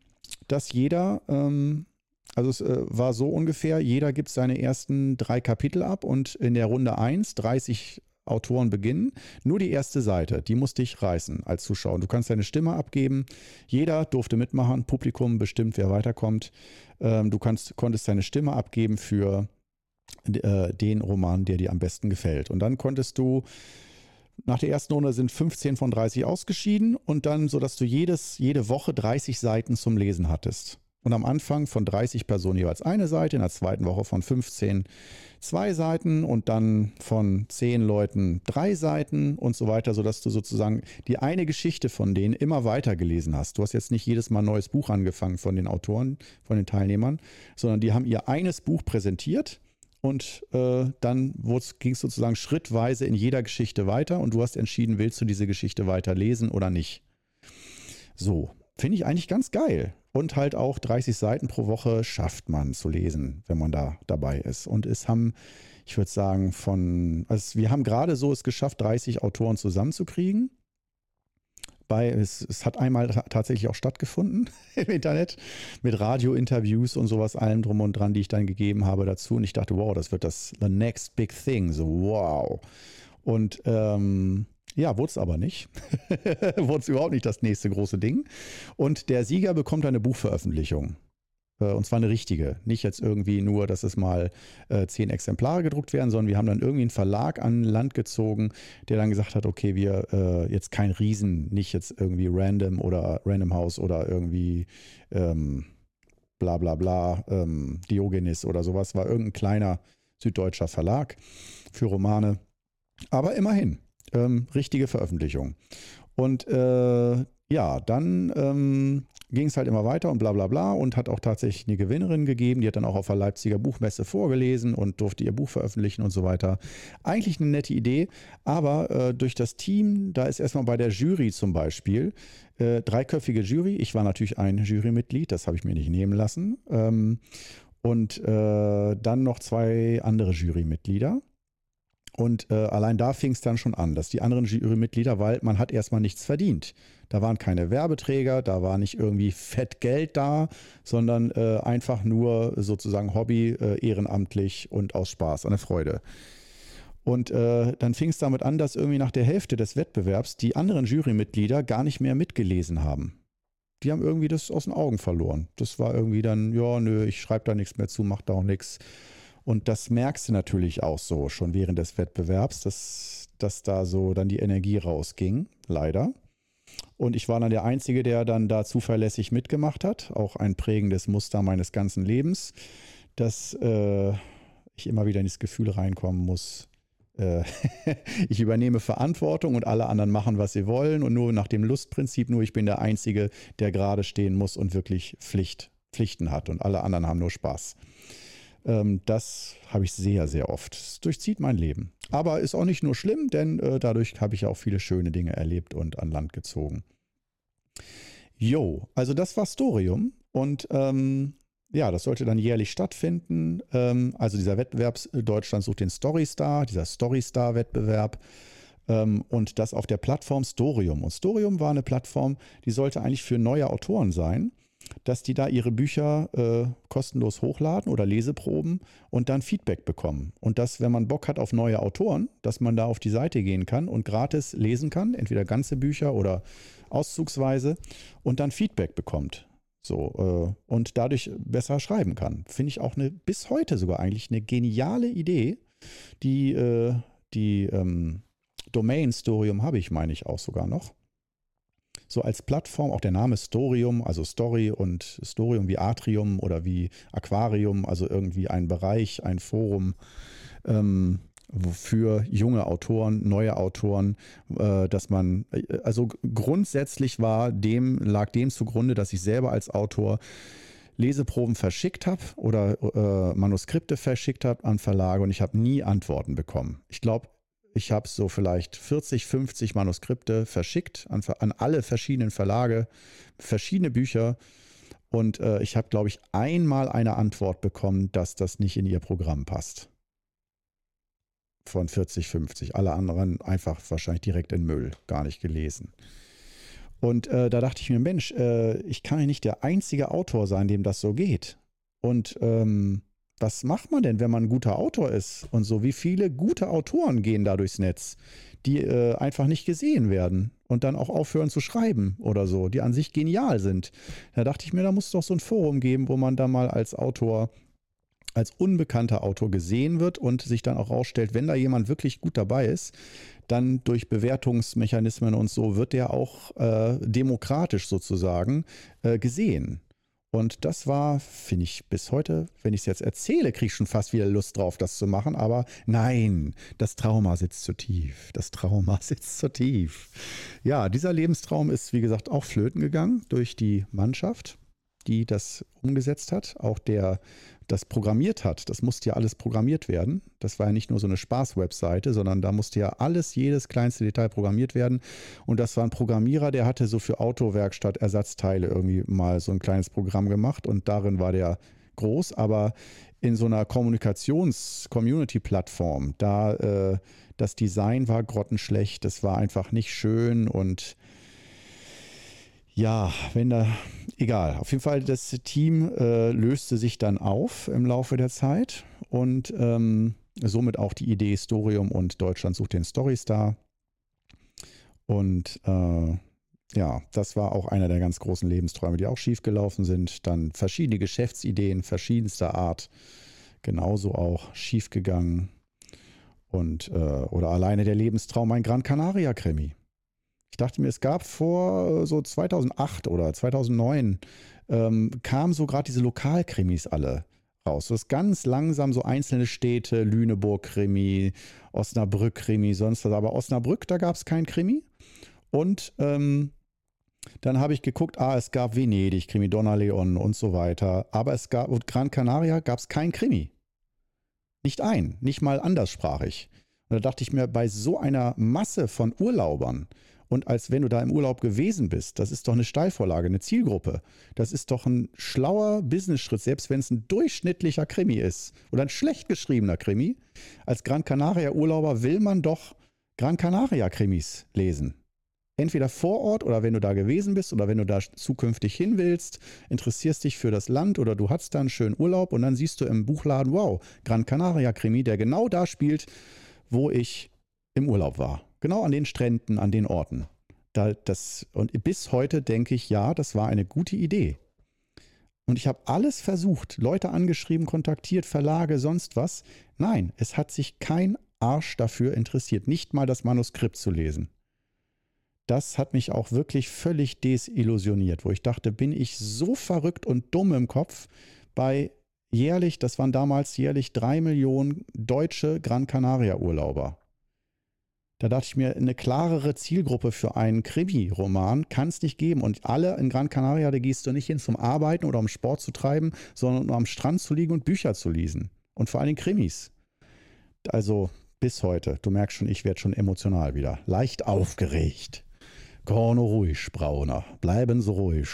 dass jeder ähm, also es äh, war so ungefähr, jeder gibt seine ersten drei Kapitel ab und in der Runde 1 30 Autoren beginnen. Nur die erste Seite, die musste ich reißen als Zuschauer. Du kannst deine Stimme abgeben. Jeder durfte mitmachen. Publikum bestimmt, wer weiterkommt. Ähm, du kannst, konntest deine Stimme abgeben für äh, den Roman, der dir am besten gefällt. Und dann konntest du nach der ersten Runde sind 15 von 30 ausgeschieden und dann, so dass du jedes, jede Woche 30 Seiten zum Lesen hattest. Und am Anfang von 30 Personen jeweils eine Seite, in der zweiten Woche von 15 zwei Seiten und dann von 10 Leuten drei Seiten und so weiter, sodass du sozusagen die eine Geschichte von denen immer weiter gelesen hast. Du hast jetzt nicht jedes Mal ein neues Buch angefangen von den Autoren, von den Teilnehmern, sondern die haben ihr eines Buch präsentiert und äh, dann ging es sozusagen schrittweise in jeder Geschichte weiter und du hast entschieden, willst du diese Geschichte weiter lesen oder nicht. So, finde ich eigentlich ganz geil. Und halt auch 30 Seiten pro Woche schafft man zu lesen, wenn man da dabei ist. Und es haben, ich würde sagen, von, also wir haben gerade so es geschafft, 30 Autoren zusammenzukriegen. Bei, es, es hat einmal tatsächlich auch stattgefunden im Internet mit Radiointerviews und sowas, allem drum und dran, die ich dann gegeben habe dazu. Und ich dachte, wow, das wird das the next big thing. So, wow. Und ähm, ja, wurde es aber nicht. wurde es überhaupt nicht das nächste große Ding. Und der Sieger bekommt eine Buchveröffentlichung. Äh, und zwar eine richtige. Nicht jetzt irgendwie nur, dass es mal äh, zehn Exemplare gedruckt werden, sondern wir haben dann irgendwie einen Verlag an Land gezogen, der dann gesagt hat, okay, wir äh, jetzt kein Riesen, nicht jetzt irgendwie Random oder Random House oder irgendwie ähm, bla bla bla, ähm, Diogenes oder sowas, war irgendein kleiner süddeutscher Verlag für Romane. Aber immerhin, ähm, richtige Veröffentlichung. Und äh, ja, dann ähm, ging es halt immer weiter und bla bla bla und hat auch tatsächlich eine Gewinnerin gegeben. Die hat dann auch auf der Leipziger Buchmesse vorgelesen und durfte ihr Buch veröffentlichen und so weiter. Eigentlich eine nette Idee, aber äh, durch das Team, da ist erstmal bei der Jury zum Beispiel, äh, dreiköpfige Jury. Ich war natürlich ein Jurymitglied, das habe ich mir nicht nehmen lassen. Ähm, und äh, dann noch zwei andere Jurymitglieder. Und äh, allein da fing es dann schon an, dass die anderen Jurymitglieder, weil man hat erstmal nichts verdient. Da waren keine Werbeträger, da war nicht irgendwie fett Geld da, sondern äh, einfach nur sozusagen Hobby, äh, ehrenamtlich und aus Spaß, eine Freude. Und äh, dann fing es damit an, dass irgendwie nach der Hälfte des Wettbewerbs die anderen Jurymitglieder gar nicht mehr mitgelesen haben. Die haben irgendwie das aus den Augen verloren. Das war irgendwie dann, ja, nö, ich schreibe da nichts mehr zu, mach da auch nichts. Und das merkst du natürlich auch so schon während des Wettbewerbs, dass, dass da so dann die Energie rausging, leider. Und ich war dann der Einzige, der dann da zuverlässig mitgemacht hat. Auch ein prägendes Muster meines ganzen Lebens, dass äh, ich immer wieder in das Gefühl reinkommen muss, äh, ich übernehme Verantwortung und alle anderen machen, was sie wollen und nur nach dem Lustprinzip, nur ich bin der Einzige, der gerade stehen muss und wirklich Pflicht, Pflichten hat und alle anderen haben nur Spaß. Ähm, das habe ich sehr, sehr oft. Es durchzieht mein Leben. Aber ist auch nicht nur schlimm, denn äh, dadurch habe ich auch viele schöne Dinge erlebt und an Land gezogen. Jo, also das war Storium und ähm, ja, das sollte dann jährlich stattfinden. Ähm, also dieser Wettbewerb, äh, Deutschland sucht den Storystar, dieser Storystar-Wettbewerb ähm, und das auf der Plattform Storium. Und Storium war eine Plattform, die sollte eigentlich für neue Autoren sein dass die da ihre Bücher äh, kostenlos hochladen oder Leseproben und dann Feedback bekommen. Und dass, wenn man Bock hat auf neue Autoren, dass man da auf die Seite gehen kann und gratis lesen kann, entweder ganze Bücher oder auszugsweise und dann Feedback bekommt. So, äh, und dadurch besser schreiben kann. Finde ich auch eine, bis heute sogar eigentlich eine geniale Idee. Die, äh, die ähm, Domain Storium habe ich, meine ich, auch sogar noch so als Plattform, auch der Name Storium, also Story und Storium wie Atrium oder wie Aquarium, also irgendwie ein Bereich, ein Forum. Ähm, für junge Autoren, neue Autoren, äh, dass man, äh, also grundsätzlich war dem, lag dem zugrunde, dass ich selber als Autor Leseproben verschickt habe oder äh, Manuskripte verschickt habe an Verlage und ich habe nie Antworten bekommen. Ich glaube, ich habe so vielleicht 40, 50 Manuskripte verschickt an, an alle verschiedenen Verlage, verschiedene Bücher. Und äh, ich habe, glaube ich, einmal eine Antwort bekommen, dass das nicht in ihr Programm passt. Von 40, 50. Alle anderen einfach wahrscheinlich direkt in Müll, gar nicht gelesen. Und äh, da dachte ich mir, Mensch, äh, ich kann ja nicht der einzige Autor sein, dem das so geht. Und ähm, was macht man denn, wenn man ein guter Autor ist und so? Wie viele gute Autoren gehen da durchs Netz, die äh, einfach nicht gesehen werden und dann auch aufhören zu schreiben oder so, die an sich genial sind? Da dachte ich mir, da muss es doch so ein Forum geben, wo man da mal als Autor als unbekannter Autor gesehen wird und sich dann auch rausstellt, wenn da jemand wirklich gut dabei ist, dann durch Bewertungsmechanismen und so wird der auch äh, demokratisch sozusagen äh, gesehen. Und das war, finde ich, bis heute, wenn ich es jetzt erzähle, kriege ich schon fast wieder Lust drauf, das zu machen. Aber nein, das Trauma sitzt zu tief. Das Trauma sitzt zu tief. Ja, dieser Lebenstraum ist, wie gesagt, auch flöten gegangen durch die Mannschaft, die das umgesetzt hat. Auch der das programmiert hat, das musste ja alles programmiert werden. Das war ja nicht nur so eine Spaß-Webseite, sondern da musste ja alles, jedes kleinste Detail programmiert werden. Und das war ein Programmierer, der hatte so für Autowerkstatt Ersatzteile irgendwie mal so ein kleines Programm gemacht und darin war der groß, aber in so einer Kommunikations-Community-Plattform, da äh, das Design war grottenschlecht, das war einfach nicht schön und ja, wenn da, egal. Auf jeden Fall, das Team äh, löste sich dann auf im Laufe der Zeit und ähm, somit auch die Idee Storium und Deutschland sucht den Storystar. Und äh, ja, das war auch einer der ganz großen Lebensträume, die auch schiefgelaufen sind. Dann verschiedene Geschäftsideen verschiedenster Art, genauso auch schiefgegangen. Und äh, oder alleine der Lebenstraum, ein Gran Canaria Krimi. Ich dachte mir, es gab vor äh, so 2008 oder 2009 ähm, kamen so gerade diese Lokalkrimis alle raus. So ist ganz langsam so einzelne Städte, Lüneburg-Krimi, Osnabrück-Krimi, sonst was. Aber Osnabrück, da gab es kein Krimi. Und ähm, Dann habe ich geguckt, ah, es gab Venedig, Krimi Donna Leon und so weiter. Aber es gab, und Gran Canaria gab es kein Krimi. Nicht ein, nicht mal anderssprachig. Und da dachte ich mir, bei so einer Masse von Urlaubern und als wenn du da im Urlaub gewesen bist, das ist doch eine Steilvorlage, eine Zielgruppe. Das ist doch ein schlauer Business-Schritt, selbst wenn es ein durchschnittlicher Krimi ist oder ein schlecht geschriebener Krimi. Als Gran Canaria Urlauber will man doch Gran Canaria Krimis lesen entweder vor Ort oder wenn du da gewesen bist oder wenn du da zukünftig hin willst, interessierst dich für das Land oder du hast da einen schönen Urlaub und dann siehst du im Buchladen, wow, Gran Canaria Krimi, der genau da spielt, wo ich im Urlaub war. Genau an den Stränden, an den Orten. Da, das, und bis heute denke ich, ja, das war eine gute Idee. Und ich habe alles versucht, Leute angeschrieben, kontaktiert, Verlage, sonst was. Nein, es hat sich kein Arsch dafür interessiert, nicht mal das Manuskript zu lesen das hat mich auch wirklich völlig desillusioniert, wo ich dachte, bin ich so verrückt und dumm im Kopf bei jährlich, das waren damals jährlich drei Millionen deutsche Gran Canaria Urlauber. Da dachte ich mir, eine klarere Zielgruppe für einen Krimi-Roman kann es nicht geben. Und alle in Gran Canaria, da gehst du nicht hin zum Arbeiten oder um Sport zu treiben, sondern um am Strand zu liegen und Bücher zu lesen. Und vor allem Krimis. Also bis heute. Du merkst schon, ich werde schon emotional wieder. Leicht aufgeregt. Korno ruhig, Brauner. Bleiben Sie ruhig.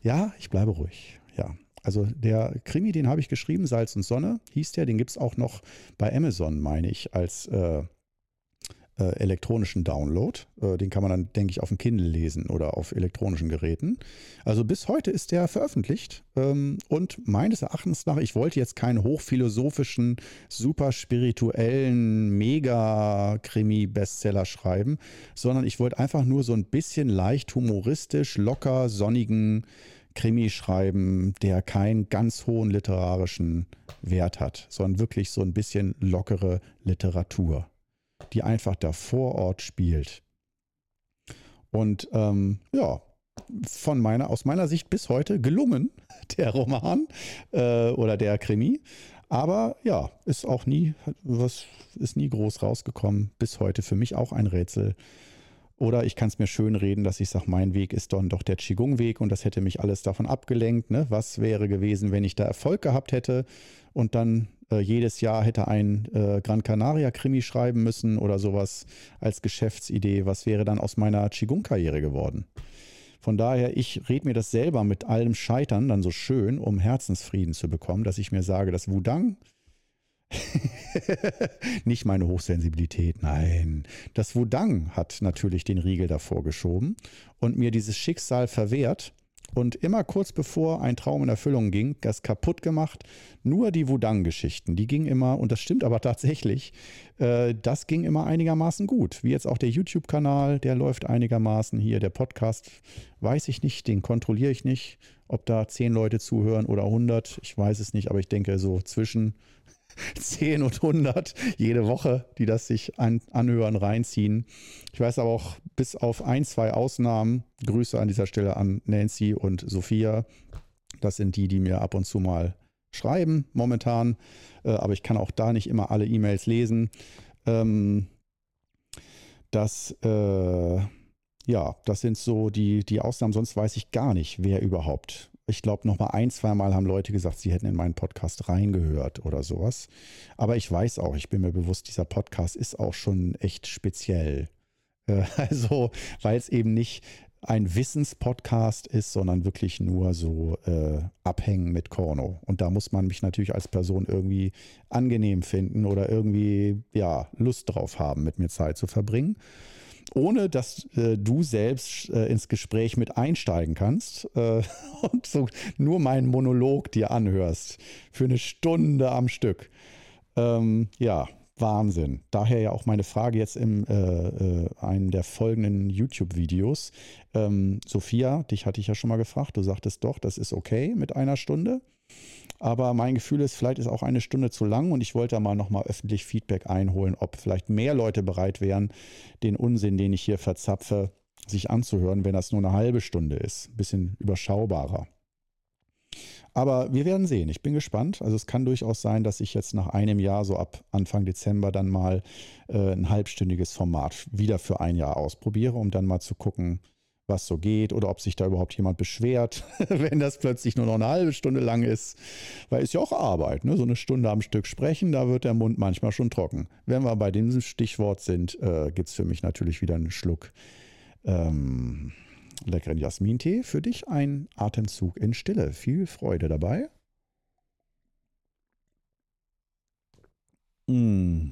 Ja, ich bleibe ruhig. Ja. Also der Krimi, den habe ich geschrieben, Salz und Sonne, hieß der. Den gibt es auch noch bei Amazon, meine ich, als äh, äh, elektronischen Download. Äh, den kann man dann, denke ich, auf dem Kindle lesen oder auf elektronischen Geräten. Also bis heute ist der veröffentlicht. Ähm, und meines Erachtens nach, ich wollte jetzt keinen hochphilosophischen, super spirituellen, mega Krimi-Bestseller schreiben, sondern ich wollte einfach nur so ein bisschen leicht humoristisch, locker, sonnigen Krimi schreiben, der keinen ganz hohen literarischen Wert hat, sondern wirklich so ein bisschen lockere Literatur die einfach da vor Ort spielt. Und ähm, ja, von meiner, aus meiner Sicht bis heute gelungen, der Roman äh, oder der Krimi. Aber ja, ist auch nie, was ist nie groß rausgekommen. Bis heute für mich auch ein Rätsel. Oder ich kann es mir schön reden, dass ich sage, mein Weg ist dann doch der Qigong-Weg und das hätte mich alles davon abgelenkt. Ne? Was wäre gewesen, wenn ich da Erfolg gehabt hätte und dann äh, jedes Jahr hätte ein äh, Gran Canaria Krimi schreiben müssen oder sowas als Geschäftsidee. Was wäre dann aus meiner Qigong-Karriere geworden? Von daher, ich rede mir das selber mit allem Scheitern dann so schön, um Herzensfrieden zu bekommen, dass ich mir sage, das Wudang, nicht meine Hochsensibilität, nein. Das Wudang hat natürlich den Riegel davor geschoben und mir dieses Schicksal verwehrt, und immer kurz bevor ein Traum in Erfüllung ging, das kaputt gemacht. Nur die Wudang-Geschichten, die gingen immer, und das stimmt aber tatsächlich, äh, das ging immer einigermaßen gut. Wie jetzt auch der YouTube-Kanal, der läuft einigermaßen hier. Der Podcast, weiß ich nicht, den kontrolliere ich nicht, ob da zehn Leute zuhören oder 100. Ich weiß es nicht, aber ich denke so zwischen 10 und 100 jede Woche, die das sich an, anhören, reinziehen. Ich weiß aber auch, bis auf ein, zwei Ausnahmen, Grüße an dieser Stelle an Nancy und Sophia. Das sind die, die mir ab und zu mal schreiben momentan. Äh, aber ich kann auch da nicht immer alle E-Mails lesen. Ähm, das, äh, ja, das sind so die, die Ausnahmen. Sonst weiß ich gar nicht, wer überhaupt ich glaube, noch mal ein, zwei Mal haben Leute gesagt, sie hätten in meinen Podcast reingehört oder sowas. Aber ich weiß auch, ich bin mir bewusst, dieser Podcast ist auch schon echt speziell. Äh, also, weil es eben nicht ein Wissenspodcast ist, sondern wirklich nur so äh, abhängen mit Korno. Und da muss man mich natürlich als Person irgendwie angenehm finden oder irgendwie ja Lust drauf haben, mit mir Zeit zu verbringen ohne dass äh, du selbst äh, ins Gespräch mit einsteigen kannst äh, und so nur meinen Monolog dir anhörst für eine Stunde am Stück. Ähm, ja, Wahnsinn. Daher ja auch meine Frage jetzt in äh, äh, einem der folgenden YouTube-Videos. Ähm, Sophia, dich hatte ich ja schon mal gefragt. Du sagtest doch, das ist okay mit einer Stunde. Aber mein Gefühl ist, vielleicht ist auch eine Stunde zu lang und ich wollte da mal nochmal öffentlich Feedback einholen, ob vielleicht mehr Leute bereit wären, den Unsinn, den ich hier verzapfe, sich anzuhören, wenn das nur eine halbe Stunde ist. Ein bisschen überschaubarer. Aber wir werden sehen. Ich bin gespannt. Also es kann durchaus sein, dass ich jetzt nach einem Jahr, so ab Anfang Dezember, dann mal äh, ein halbstündiges Format wieder für ein Jahr ausprobiere, um dann mal zu gucken, was so geht oder ob sich da überhaupt jemand beschwert, wenn das plötzlich nur noch eine halbe Stunde lang ist. Weil ist ja auch Arbeit, ne? so eine Stunde am Stück sprechen, da wird der Mund manchmal schon trocken. Wenn wir bei diesem Stichwort sind, äh, gibt es für mich natürlich wieder einen Schluck ähm, leckeren Jasmintee. Für dich ein Atemzug in Stille. Viel Freude dabei. Mm.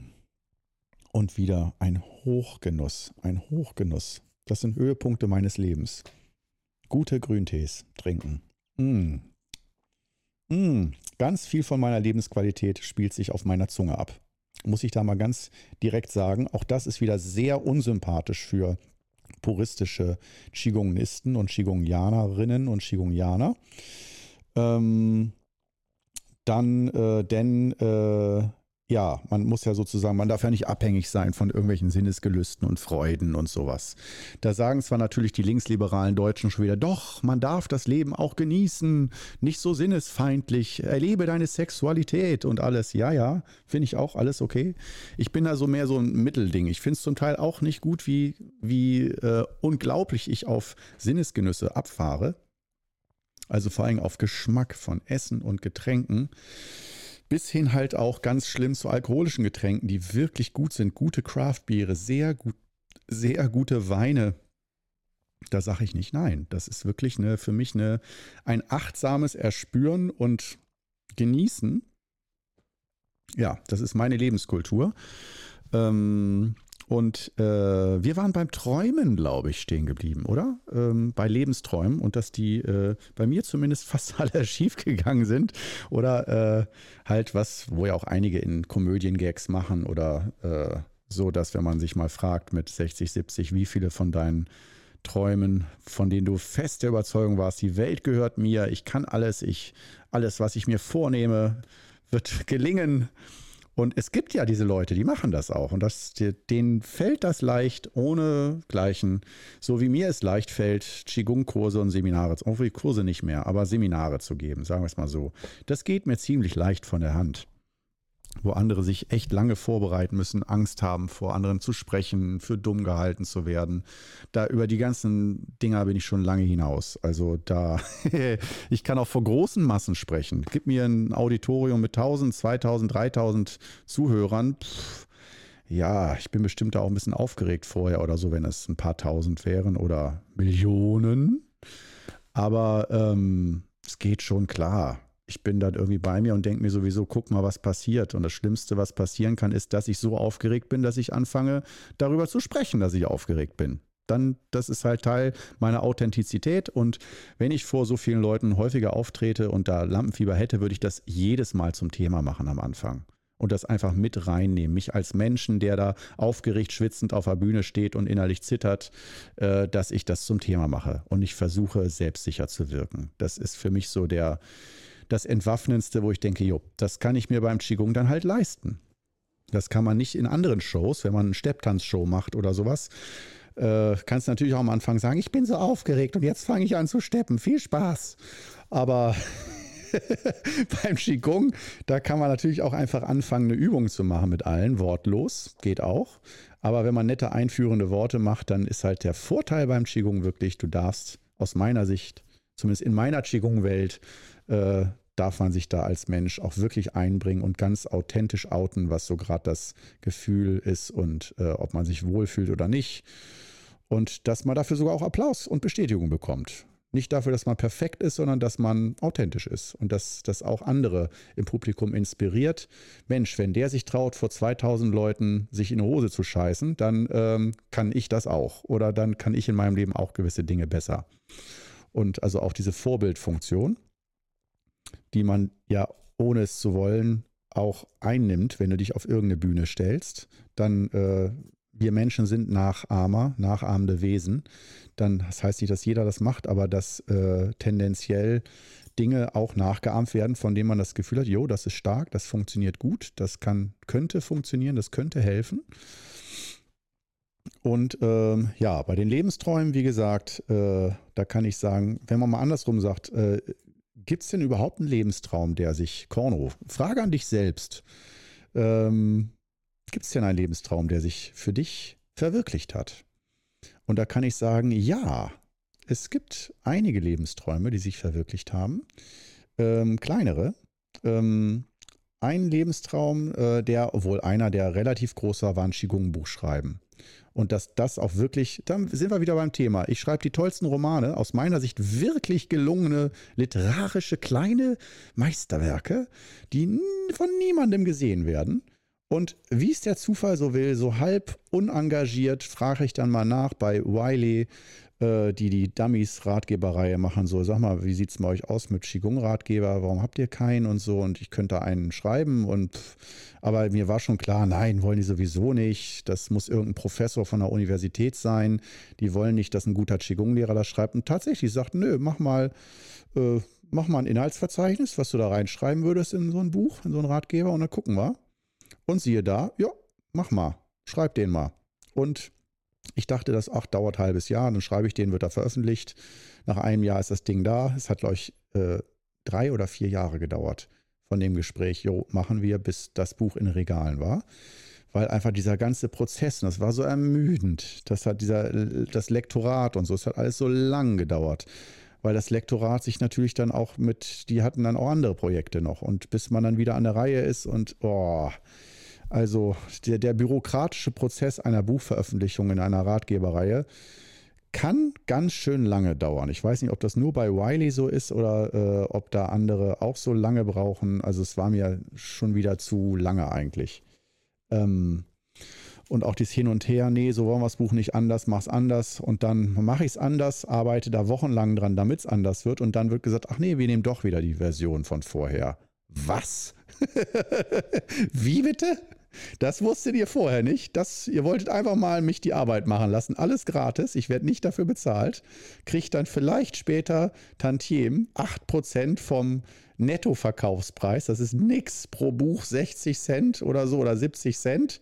Und wieder ein Hochgenuss, ein Hochgenuss. Das sind Höhepunkte meines Lebens. Gute Grüntees trinken. Mm. Mm. Ganz viel von meiner Lebensqualität spielt sich auf meiner Zunge ab. Muss ich da mal ganz direkt sagen. Auch das ist wieder sehr unsympathisch für puristische Qigongnisten und Qigongianerinnen und Qigongianer. Ähm, dann, äh, denn äh, ja, man muss ja sozusagen, man darf ja nicht abhängig sein von irgendwelchen Sinnesgelüsten und Freuden und sowas. Da sagen zwar natürlich die linksliberalen Deutschen schon wieder, doch, man darf das Leben auch genießen, nicht so sinnesfeindlich, erlebe deine Sexualität und alles. Ja, ja, finde ich auch alles okay. Ich bin da so mehr so ein Mittelding. Ich finde es zum Teil auch nicht gut, wie, wie äh, unglaublich ich auf Sinnesgenüsse abfahre. Also vor allem auf Geschmack von Essen und Getränken bis hin halt auch ganz schlimm zu alkoholischen Getränken, die wirklich gut sind. Gute Craftbiere, sehr gut, sehr gute Weine. Da sage ich nicht nein. Das ist wirklich eine, für mich eine, ein achtsames Erspüren und Genießen. Ja, das ist meine Lebenskultur. Ähm, und äh, wir waren beim Träumen, glaube ich, stehen geblieben, oder? Ähm, bei Lebensträumen und dass die äh, bei mir zumindest fast alle schief gegangen sind. Oder äh, halt was, wo ja auch einige in Komödiengags machen oder äh, so, dass wenn man sich mal fragt mit 60, 70, wie viele von deinen Träumen, von denen du fest der Überzeugung warst, die Welt gehört mir, ich kann alles, ich, alles, was ich mir vornehme, wird gelingen und es gibt ja diese Leute, die machen das auch. Und das, denen fällt das leicht ohne Gleichen. So wie mir es leicht fällt, Qigong-Kurse und Seminare, die Kurse nicht mehr, aber Seminare zu geben, sagen wir es mal so. Das geht mir ziemlich leicht von der Hand wo andere sich echt lange vorbereiten müssen, Angst haben, vor anderen zu sprechen, für dumm gehalten zu werden. Da über die ganzen Dinger bin ich schon lange hinaus. Also da, ich kann auch vor großen Massen sprechen. Gib mir ein Auditorium mit 1000, 2000, 3000 Zuhörern. Pff, ja, ich bin bestimmt da auch ein bisschen aufgeregt vorher oder so, wenn es ein paar tausend wären oder Millionen. Aber ähm, es geht schon klar ich bin dann irgendwie bei mir und denke mir sowieso, guck mal, was passiert. Und das Schlimmste, was passieren kann, ist, dass ich so aufgeregt bin, dass ich anfange, darüber zu sprechen, dass ich aufgeregt bin. Dann, das ist halt Teil meiner Authentizität. Und wenn ich vor so vielen Leuten häufiger auftrete und da Lampenfieber hätte, würde ich das jedes Mal zum Thema machen am Anfang. Und das einfach mit reinnehmen. Mich als Menschen, der da aufgeregt, schwitzend auf der Bühne steht und innerlich zittert, äh, dass ich das zum Thema mache. Und ich versuche, selbstsicher zu wirken. Das ist für mich so der, das Entwaffnendste, wo ich denke, jo, das kann ich mir beim Qigong dann halt leisten. Das kann man nicht in anderen Shows, wenn man eine Stepptanzshow macht oder sowas. Äh, kannst natürlich auch am Anfang sagen, ich bin so aufgeregt und jetzt fange ich an zu steppen. Viel Spaß. Aber beim Qigong, da kann man natürlich auch einfach anfangen, eine Übung zu machen mit allen, wortlos, geht auch. Aber wenn man nette einführende Worte macht, dann ist halt der Vorteil beim Qigong wirklich, du darfst aus meiner Sicht, zumindest in meiner Qigong-Welt, äh, darf man sich da als Mensch auch wirklich einbringen und ganz authentisch outen, was so gerade das Gefühl ist und äh, ob man sich wohlfühlt oder nicht. Und dass man dafür sogar auch Applaus und Bestätigung bekommt. Nicht dafür, dass man perfekt ist, sondern dass man authentisch ist und dass das auch andere im Publikum inspiriert. Mensch, wenn der sich traut, vor 2000 Leuten sich in die Hose zu scheißen, dann ähm, kann ich das auch. Oder dann kann ich in meinem Leben auch gewisse Dinge besser. Und also auch diese Vorbildfunktion die man ja ohne es zu wollen auch einnimmt, wenn du dich auf irgendeine Bühne stellst, dann äh, wir Menschen sind Nachahmer, nachahmende Wesen. Dann, das heißt nicht, dass jeder das macht, aber dass äh, tendenziell Dinge auch nachgeahmt werden, von denen man das Gefühl hat, jo, das ist stark, das funktioniert gut, das kann, könnte funktionieren, das könnte helfen. Und ähm, ja, bei den Lebensträumen, wie gesagt, äh, da kann ich sagen, wenn man mal andersrum sagt, äh, Gibt es denn überhaupt einen Lebenstraum, der sich, Korno, Frage an dich selbst, ähm, gibt es denn einen Lebenstraum, der sich für dich verwirklicht hat? Und da kann ich sagen, ja, es gibt einige Lebensträume, die sich verwirklicht haben. Ähm, kleinere. Ähm, ein Lebenstraum, äh, der, obwohl einer, der relativ groß war, war ein Qigong-Buch schreiben. Und dass das auch wirklich, dann sind wir wieder beim Thema. Ich schreibe die tollsten Romane, aus meiner Sicht wirklich gelungene, literarische, kleine Meisterwerke, die von niemandem gesehen werden. Und wie es der Zufall so will, so halb unengagiert, frage ich dann mal nach bei Wiley, äh, die die Dummies-Ratgeberreihe machen. So, sag mal, wie sieht es bei euch aus mit Qigong-Ratgeber? Warum habt ihr keinen und so? Und ich könnte einen schreiben. Und aber mir war schon klar, nein, wollen die sowieso nicht. Das muss irgendein Professor von der Universität sein. Die wollen nicht, dass ein guter Qigong-Lehrer das schreibt. Und tatsächlich sagt, nö, mach mal. Äh, mach mal ein Inhaltsverzeichnis, was du da reinschreiben würdest in so ein Buch, in so einen Ratgeber und dann gucken wir. Und siehe da, ja, mach mal, schreib den mal. Und ich dachte, das ach, dauert ein halbes Jahr, dann schreibe ich den, wird er veröffentlicht. Nach einem Jahr ist das Ding da. Es hat, glaube ich, äh, drei oder vier Jahre gedauert von dem Gespräch, jo, machen wir, bis das Buch in Regalen war. Weil einfach dieser ganze Prozess, das war so ermüdend. Das hat dieser, das Lektorat und so, es hat alles so lang gedauert weil das Lektorat sich natürlich dann auch mit, die hatten dann auch andere Projekte noch und bis man dann wieder an der Reihe ist und oh, also der, der bürokratische Prozess einer Buchveröffentlichung in einer Ratgeberreihe kann ganz schön lange dauern. Ich weiß nicht, ob das nur bei Wiley so ist oder äh, ob da andere auch so lange brauchen. Also es war mir schon wieder zu lange eigentlich. Ähm, und auch dieses Hin und Her, nee, so wollen wir das Buch nicht anders, mach's anders und dann mache ich es anders, arbeite da wochenlang dran, damit es anders wird und dann wird gesagt, ach nee, wir nehmen doch wieder die Version von vorher. Was? Wie bitte? Das wusstet ihr vorher nicht. Das, ihr wolltet einfach mal mich die Arbeit machen lassen. Alles gratis. Ich werde nicht dafür bezahlt. Kriegt dann vielleicht später Tantiem 8% vom Nettoverkaufspreis. Das ist nix pro Buch 60 Cent oder so oder 70 Cent.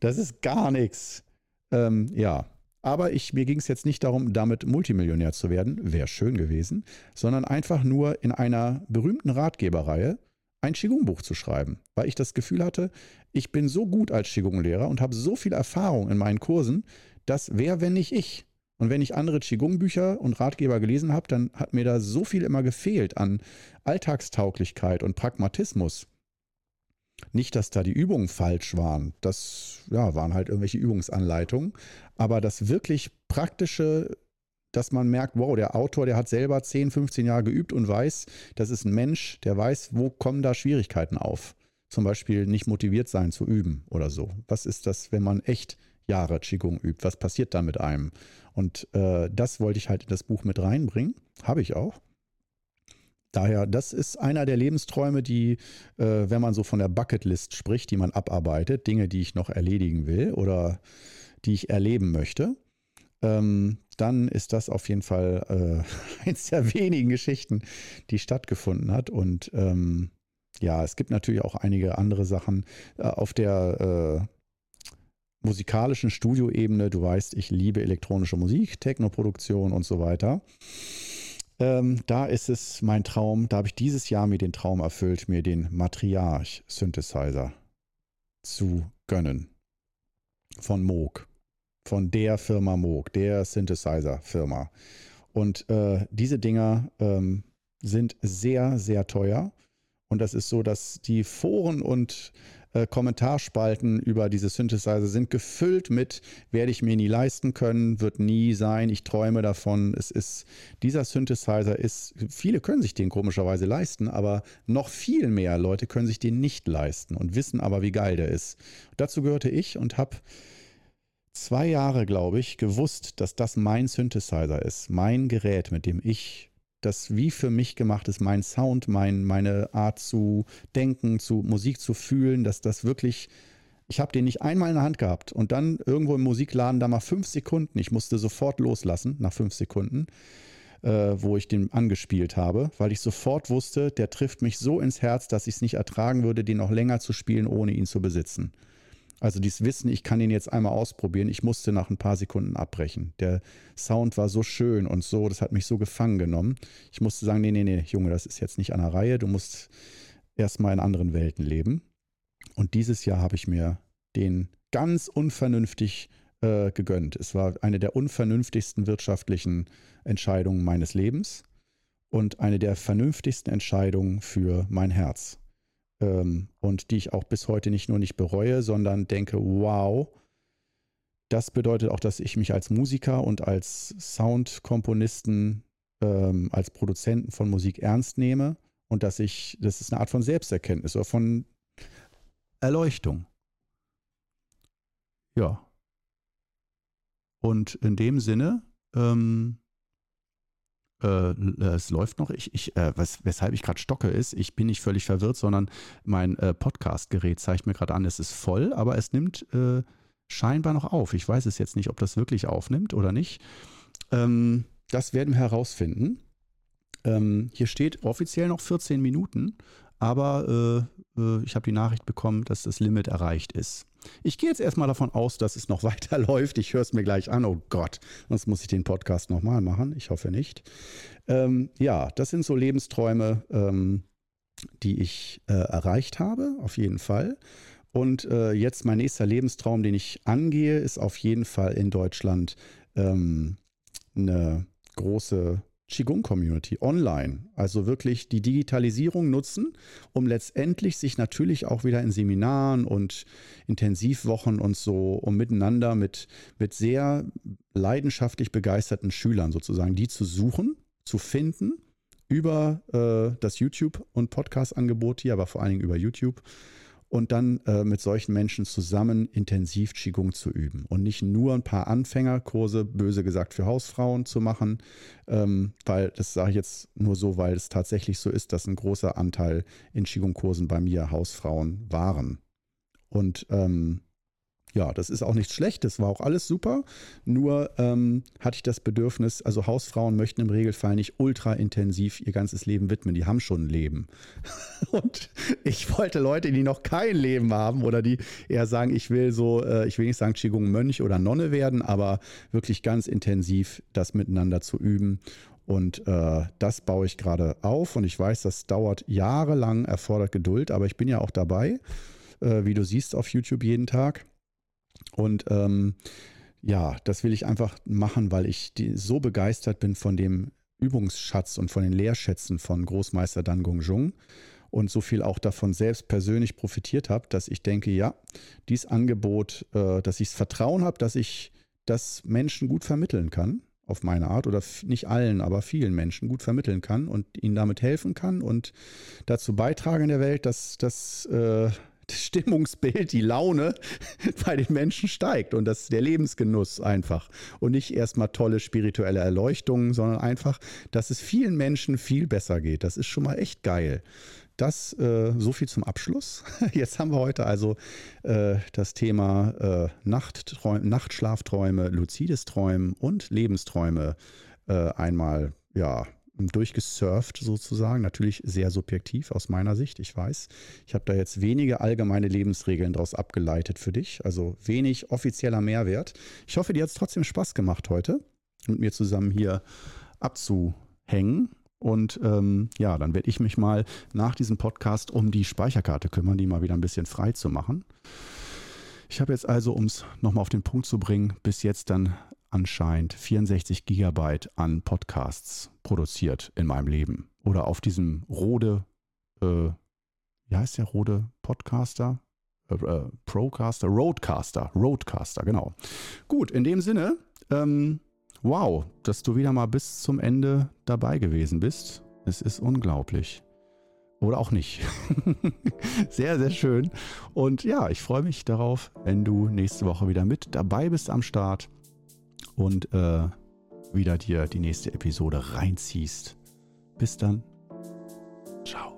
Das ist gar nichts. Ähm, ja, aber ich, mir ging es jetzt nicht darum, damit Multimillionär zu werden, wäre schön gewesen, sondern einfach nur in einer berühmten Ratgeberreihe ein Qigong-Buch zu schreiben, weil ich das Gefühl hatte, ich bin so gut als Qigong-Lehrer und habe so viel Erfahrung in meinen Kursen, dass wer, wenn nicht ich. Und wenn ich andere Qigong-Bücher und Ratgeber gelesen habe, dann hat mir da so viel immer gefehlt an Alltagstauglichkeit und Pragmatismus. Nicht, dass da die Übungen falsch waren. Das ja, waren halt irgendwelche Übungsanleitungen. Aber das wirklich praktische, dass man merkt, wow, der Autor, der hat selber 10, 15 Jahre geübt und weiß, das ist ein Mensch, der weiß, wo kommen da Schwierigkeiten auf. Zum Beispiel nicht motiviert sein zu üben oder so. Was ist das, wenn man echt Jahre Qigong übt? Was passiert da mit einem? Und äh, das wollte ich halt in das Buch mit reinbringen. Habe ich auch. Daher, das ist einer der Lebensträume, die, äh, wenn man so von der Bucketlist spricht, die man abarbeitet, Dinge, die ich noch erledigen will oder die ich erleben möchte, ähm, dann ist das auf jeden Fall äh, eins der wenigen Geschichten, die stattgefunden hat. Und ähm, ja, es gibt natürlich auch einige andere Sachen äh, auf der äh, musikalischen Studioebene. Du weißt, ich liebe elektronische Musik, Technoproduktion und so weiter. Ähm, da ist es mein Traum, da habe ich dieses Jahr mir den Traum erfüllt, mir den Matriarch Synthesizer zu gönnen. Von Moog. Von der Firma Moog, der Synthesizer-Firma. Und äh, diese Dinger ähm, sind sehr, sehr teuer. Und das ist so, dass die Foren und äh, Kommentarspalten über diese Synthesizer sind gefüllt mit, werde ich mir nie leisten können, wird nie sein, ich träume davon. Es ist, dieser Synthesizer ist, viele können sich den komischerweise leisten, aber noch viel mehr Leute können sich den nicht leisten und wissen aber, wie geil der ist. Dazu gehörte ich und habe zwei Jahre, glaube ich, gewusst, dass das mein Synthesizer ist, mein Gerät, mit dem ich das wie für mich gemacht ist, mein Sound, mein, meine Art zu denken, zu Musik zu fühlen, dass das wirklich, ich habe den nicht einmal in der Hand gehabt und dann irgendwo im Musikladen da mal fünf Sekunden, ich musste sofort loslassen nach fünf Sekunden, äh, wo ich den angespielt habe, weil ich sofort wusste, der trifft mich so ins Herz, dass ich es nicht ertragen würde, den noch länger zu spielen, ohne ihn zu besitzen. Also dieses Wissen, ich kann ihn jetzt einmal ausprobieren. Ich musste nach ein paar Sekunden abbrechen. Der Sound war so schön und so, das hat mich so gefangen genommen. Ich musste sagen, nee, nee, nee, Junge, das ist jetzt nicht an der Reihe. Du musst erstmal in anderen Welten leben. Und dieses Jahr habe ich mir den ganz unvernünftig äh, gegönnt. Es war eine der unvernünftigsten wirtschaftlichen Entscheidungen meines Lebens und eine der vernünftigsten Entscheidungen für mein Herz. Ähm, und die ich auch bis heute nicht nur nicht bereue, sondern denke, wow, das bedeutet auch, dass ich mich als Musiker und als Soundkomponisten, ähm, als Produzenten von Musik ernst nehme und dass ich, das ist eine Art von Selbsterkenntnis oder von Erleuchtung. Ja. Und in dem Sinne, ähm, äh, es läuft noch. Ich, ich, äh, was, weshalb ich gerade stocke, ist, ich bin nicht völlig verwirrt, sondern mein äh, Podcast-Gerät zeigt mir gerade an, es ist voll, aber es nimmt äh, scheinbar noch auf. Ich weiß es jetzt nicht, ob das wirklich aufnimmt oder nicht. Ähm, das werden wir herausfinden. Ähm, hier steht offiziell noch 14 Minuten, aber äh, äh, ich habe die Nachricht bekommen, dass das Limit erreicht ist. Ich gehe jetzt erstmal davon aus, dass es noch weiterläuft. Ich höre es mir gleich an. Oh Gott, sonst muss ich den Podcast nochmal machen. Ich hoffe nicht. Ähm, ja, das sind so Lebensträume, ähm, die ich äh, erreicht habe, auf jeden Fall. Und äh, jetzt mein nächster Lebenstraum, den ich angehe, ist auf jeden Fall in Deutschland ähm, eine große Qigong-Community online. Also wirklich die Digitalisierung nutzen, um letztendlich sich natürlich auch wieder in Seminaren und Intensivwochen und so, um miteinander mit, mit sehr leidenschaftlich begeisterten Schülern sozusagen, die zu suchen, zu finden über äh, das YouTube- und Podcast-Angebot hier, aber vor allen Dingen über YouTube und dann äh, mit solchen Menschen zusammen intensiv Qigong zu üben und nicht nur ein paar Anfängerkurse, böse gesagt, für Hausfrauen zu machen, ähm, weil das sage ich jetzt nur so, weil es tatsächlich so ist, dass ein großer Anteil in Qigong-Kursen bei mir Hausfrauen waren. Und ähm, ja, das ist auch nichts Schlechtes, war auch alles super. Nur ähm, hatte ich das Bedürfnis, also Hausfrauen möchten im Regelfall nicht ultra intensiv ihr ganzes Leben widmen. Die haben schon ein Leben. Und ich wollte Leute, die noch kein Leben haben oder die eher sagen, ich will so, äh, ich will nicht sagen Qigong Mönch oder Nonne werden, aber wirklich ganz intensiv das miteinander zu üben. Und äh, das baue ich gerade auf. Und ich weiß, das dauert jahrelang, erfordert Geduld, aber ich bin ja auch dabei, äh, wie du siehst auf YouTube jeden Tag. Und ähm, ja, das will ich einfach machen, weil ich die, so begeistert bin von dem Übungsschatz und von den Lehrschätzen von Großmeister Dan Gongzhong und so viel auch davon selbst persönlich profitiert habe, dass ich denke, ja, dieses Angebot, äh, dass ich das Vertrauen habe, dass ich das Menschen gut vermitteln kann, auf meine Art, oder nicht allen, aber vielen Menschen gut vermitteln kann und ihnen damit helfen kann und dazu beitragen in der Welt, dass das äh, Stimmungsbild, die Laune bei den Menschen steigt und das der Lebensgenuss einfach. Und nicht erstmal tolle spirituelle Erleuchtungen, sondern einfach, dass es vielen Menschen viel besser geht. Das ist schon mal echt geil. Das äh, so viel zum Abschluss. Jetzt haben wir heute also äh, das Thema äh, Nachtträume, Nachtschlafträume, luzides Träumen und Lebensträume äh, einmal ja durchgesurft sozusagen. Natürlich sehr subjektiv aus meiner Sicht, ich weiß. Ich habe da jetzt wenige allgemeine Lebensregeln daraus abgeleitet für dich, also wenig offizieller Mehrwert. Ich hoffe, dir hat es trotzdem Spaß gemacht heute, mit mir zusammen hier abzuhängen. Und ähm, ja, dann werde ich mich mal nach diesem Podcast um die Speicherkarte kümmern, die mal wieder ein bisschen frei zu machen. Ich habe jetzt also, um es nochmal auf den Punkt zu bringen, bis jetzt dann anscheinend 64 Gigabyte an Podcasts produziert in meinem Leben. Oder auf diesem Rode, äh, wie heißt der Rode Podcaster? Äh, äh, Procaster, Roadcaster, Roadcaster, genau. Gut, in dem Sinne, ähm, wow, dass du wieder mal bis zum Ende dabei gewesen bist. Es ist unglaublich. Oder auch nicht. sehr, sehr schön. Und ja, ich freue mich darauf, wenn du nächste Woche wieder mit dabei bist am Start und äh, wieder dir die nächste Episode reinziehst. Bis dann. Ciao.